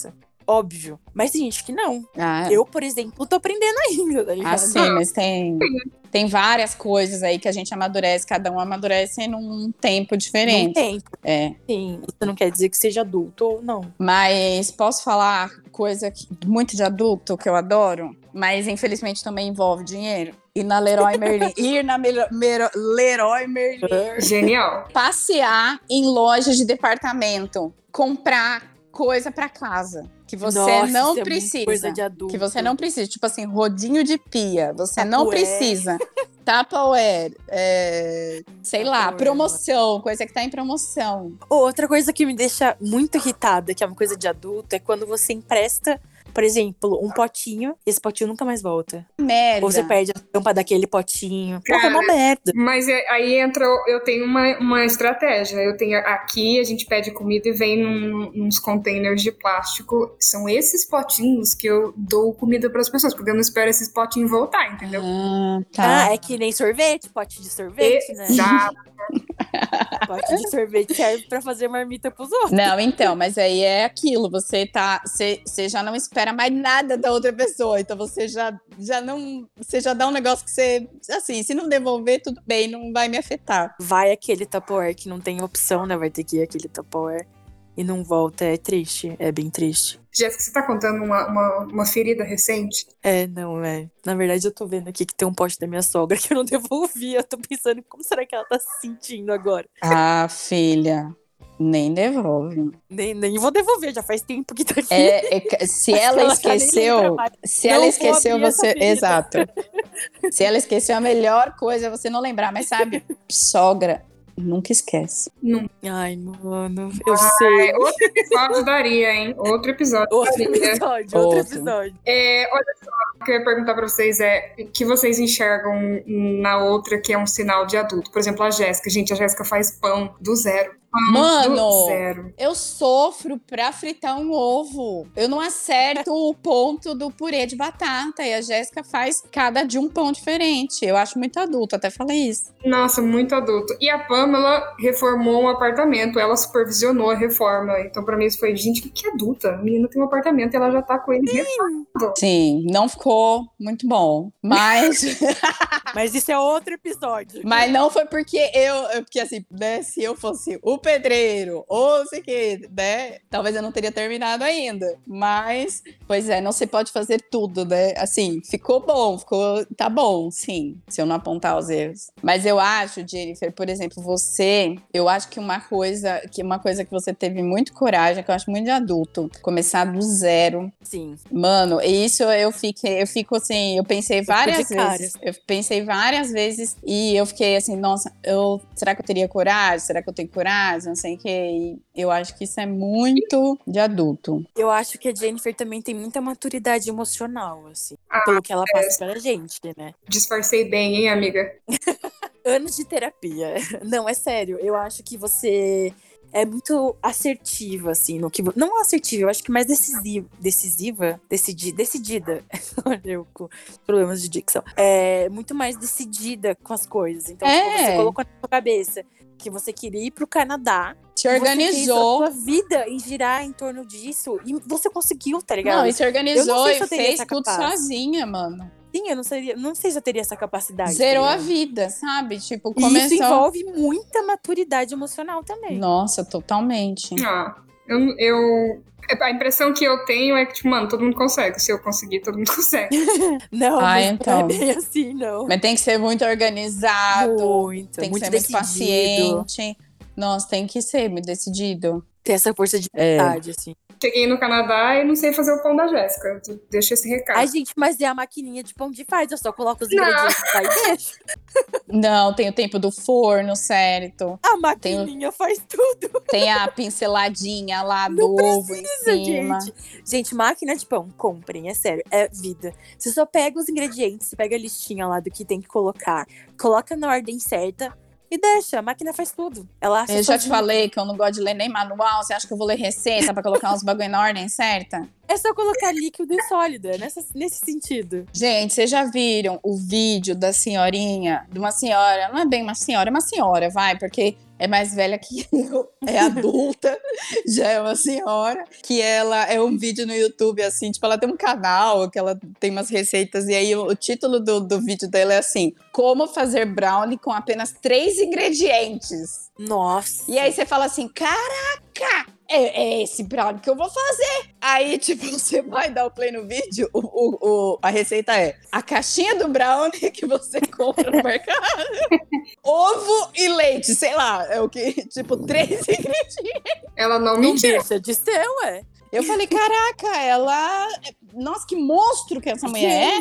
Óbvio. Mas tem gente que não. Ah, Eu, por exemplo, tô aprendendo ainda, tá ligado? ah, sim, mas tem, tem várias coisas aí que a gente amadurece, cada um amadurece num tempo diferente. tem. É. Sim. Isso não quer dizer que seja adulto ou não. Mas posso falar coisa que, muito de adulto que eu adoro, mas infelizmente também envolve dinheiro? Ir na Leroy Merlin. Ir na Melo- Mero- Leroy Merlin. Genial. passear em lojas de departamento, comprar coisa pra casa. Que você Nossa, não é precisa. coisa de adulto. Que você não precisa. Tipo assim, rodinho de pia. Você não Tupperware. precisa. Tupperware. é, sei lá, promoção. Coisa que tá em promoção. Outra coisa que me deixa muito irritada, que é uma coisa de adulto, é quando você empresta, por exemplo, um potinho e esse potinho nunca mais volta. Merda. Ou você perde a tampa daquele potinho. Porra, é uma Cara, merda. Mas é- aí entra, eu tenho uma, uma estratégia. Eu tenho aqui, a gente pede comida e vem num, uns containers de plástico. São esses potinhos que eu dou comida para as pessoas, porque eu não espero esses potinhos voltar, entendeu? Ah, Ah, tá. é que nem sorvete, pote de sorvete, né? Pote de sorvete serve pra fazer marmita pros outros. Não, então, mas aí é aquilo, você tá, você, você já não espera mais nada da outra pessoa, então você já, já não, você já dá um negócio que você, assim, se não devolver, tudo bem, não vai me afetar. Vai aquele Tupperware que não tem opção, né? Vai ter que ir aquele Tupperware e não volta. É triste, é bem triste. Jéssica, você tá contando uma, uma, uma ferida recente? É, não, é. Na verdade, eu tô vendo aqui que tem um pote da minha sogra que eu não devolvi. Eu tô pensando como será que ela tá se sentindo agora. Ah, filha, nem devolve. Nem, nem vou devolver, já faz tempo que tá aqui. É, é se ela nem esqueceu, se ela esqueceu você, exato. Se ela esqueceu a melhor coisa é você não lembrar, mas sabe, sogra nunca esquece. Ai, mano, eu sei. É, outro episódio daria, hein? Outro episódio Outro daria. episódio, outro Outro. episódio. É, olha só, o que eu ia perguntar pra vocês é o que vocês enxergam na outra que é um sinal de adulto. Por exemplo, a Jéssica. Gente, a Jéssica faz pão do zero. Mano! Zero. Eu sofro pra fritar um ovo. Eu não acerto o ponto do purê de batata. E a Jéssica faz cada de um pão diferente. Eu acho muito adulto, até falei isso. Nossa, muito adulto. E a Pamela reformou um apartamento. Ela supervisionou a reforma. Então, pra mim, isso foi, gente, que, que adulta. A menina tem um apartamento e ela já tá com ele reformado. Sim, não ficou muito bom. Mas, Mas isso é outro episódio. mas não foi porque eu. eu- Porque assim, né? Se eu fosse o pedreiro, ou sei que, né? Talvez eu não teria terminado ainda. Mas, pois é, não se pode fazer tudo, né? Assim, ficou bom, ficou. Tá bom, sim, se eu não apontar os erros. Mas eu acho, Jennifer, por exemplo, você, eu acho que uma coisa, que uma coisa que você teve muito coragem, que eu acho muito de adulto, começar do zero. Sim. Mano, isso eu fiquei, eu fico assim, eu pensei várias cara. vezes. Eu pensei várias vezes e eu fiquei assim, nossa, eu, será que eu teria coragem? Será que eu tenho coragem? Não sei o quê. E eu acho que isso é muito de adulto. Eu acho que a Jennifer também tem muita maturidade emocional, assim. Ah, pelo que ela passa pra gente, né? Disfarcei bem, hein, amiga? Anos de terapia. Não, é sério. Eu acho que você é muito assertiva, assim, no que. Não assertiva, eu acho que mais decisiva. Decisiva? Decidi, decidida. Olha, eu com problemas de dicção. É muito mais decidida com as coisas. Então, tipo, É. você colocou na sua cabeça que você queria ir pro Canadá. Se e Você a organizou. sua vida em girar em torno disso. E você conseguiu, tá ligado? Não, e se organizou e fez tudo sozinha, mano. Sim, eu não, seria, não sei se eu teria essa capacidade. tá Zerou a ligado? vida, sabe? Tipo, E começou. isso envolve muita maturidade emocional também. Nossa, totalmente. Ah, eu, eu- A impressão que eu tenho é que, tipo, mano, todo mundo consegue. Se eu conseguir, todo mundo consegue. Não, Ah, então. não é bem assim, não. Mas tem que ser muito organizado. Muito, tem que muito ser decidido. muito paciente. Nossa, tem que ser muito decidido. Ter essa força de É. vontade, assim. Cheguei no Canadá e não sei fazer o pão da Jéssica. Deixa esse recado. Ai, gente, mas é a maquininha de pão de faz. Eu só coloco os Não. ingredientes lá e deixo. Não, tem o tempo do forno, certo. A maquininha faz tudo, Tem a pinceladinha lá do ovo em cima. gente. Gente, máquina de pão, comprem, é sério. É vida. Você só pega os ingredientes, você pega a listinha lá do que tem que colocar, coloca na ordem certa e deixa. A máquina faz tudo. Ela acha Eu já te falei que eu não gosto de ler nem manual. Você acha que eu vou ler receita pra colocar uns bagulho na ordem certa? É só colocar líquido e sólido, é nessa, nesse sentido. Gente, vocês já viram o vídeo da senhorinha? De uma senhora, não é bem uma senhora, é uma senhora, vai, porque é mais velha que eu, é adulta, já é uma senhora, que ela é um vídeo no YouTube, assim, tipo, ela tem um canal que ela tem umas receitas, e aí o, o título do, do vídeo dela é assim: Como fazer brownie com apenas três ingredientes. Nossa. E aí você fala assim: caraca! É, é esse brownie que eu vou fazer. Aí, tipo, você vai dar o play no vídeo, o, o- o- a receita é a caixinha do brownie que você compra no mercado, ovo e leite, sei lá, é o que, tipo, três ingredientes. Ela não mentiu. de ser, ué. Eu falei, caraca, ela. Nossa, que monstro que essa mulher é.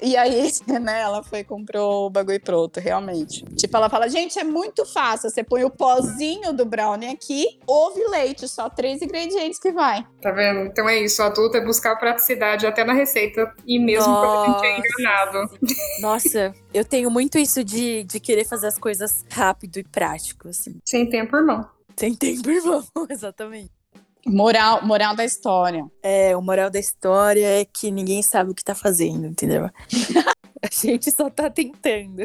E aí, né, ela foi e comprou o bagulho pronto, realmente. Tipo, ela fala, gente, é muito fácil. Você põe o pozinho do brownie aqui, ovo e leite, só três ingredientes que vai. Tá vendo? Então é isso. O adulto é buscar praticidade até na receita. E mesmo quando a gente é Nossa. enganado. Nossa, eu tenho muito isso de, de querer fazer as coisas rápido e prático, assim. Sem tempo, irmão. Sem tempo, irmão. Exatamente. Moral, moral da história. É, o moral da história é que ninguém sabe o que tá fazendo, entendeu? A gente só tá tentando.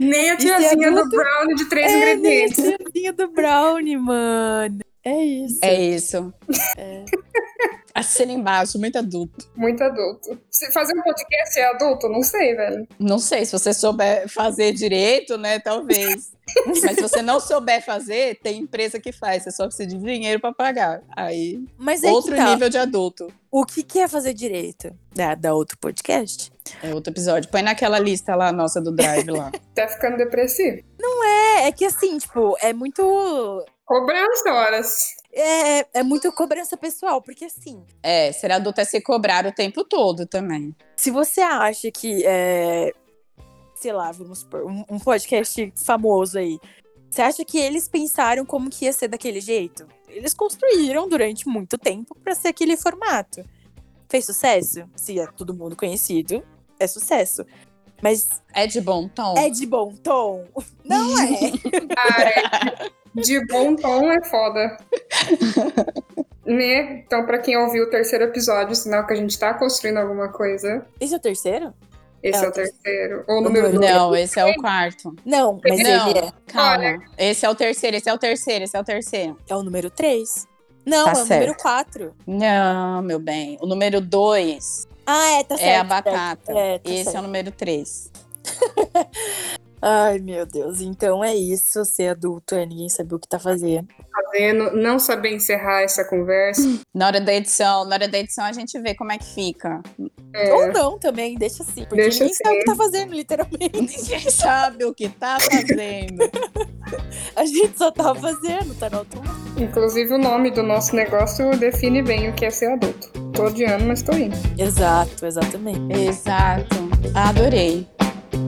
Nem a é tiazinha do brownie de três É, nem a ingredientes. tiazinha do brownie, mano. É isso. É isso. É. Assina embaixo, muito adulto. Muito adulto. Se fazer um podcast é adulto? Não sei, velho. Não sei, se você souber fazer direito, né? Talvez. Mas se você não souber fazer, tem empresa que faz. Você só precisa de dinheiro pra pagar. Aí, Mas é outro tá. nível de adulto. O que, que é fazer direito? Da, da outro podcast? É outro episódio. Põe naquela lista lá nossa do Drive lá. Tá ficando depressivo. É, é que assim, tipo, é muito. Cobrança horas. É, é muito cobrança pessoal, porque assim, É, ser adulto é se cobrar o tempo todo também. se você acha que é. Sei lá, vamos supor, um, um podcast famoso aí. Você acha que eles pensaram como que ia ser daquele jeito? Eles construíram durante muito tempo pra ser aquele formato. Fez sucesso? Se é todo mundo conhecido, é sucesso. Mas É de bom tom? é de bom tom? Não é. Ah, é. De bom tom é foda. né? Então, pra quem ouviu o terceiro episódio, sinal que a gente tá construindo alguma coisa. Esse é o terceiro? Esse É é, o terceiro. Ou o número dois. Não, esse é o quarto. Não, mas Não, ele é. calma. Esse é o terceiro, esse é o terceiro, esse é o terceiro. É o número 3. Não, Tá é o número. 4. Não, meu bem. O número dois Ah, é, tá certo. é a batata. É, tá esse certo. é o número três. Ai, meu Deus. Então é isso. Ser adulto é ninguém saber o que tá fazendo. Fazendo, não saber encerrar essa conversa. Na hora da edição, na hora da edição a gente vê como é que fica. É, Ou não também, deixa assim. Porque Deixa ninguém sabe o que assim. tá fazendo, literalmente. Ninguém sabe o que tá fazendo. A gente só tá fazendo, tá no automático. inclusive, o nome do nosso negócio define bem o que é ser adulto. Tô odiando, mas tô indo. Exato, exatamente. Exato. Adorei.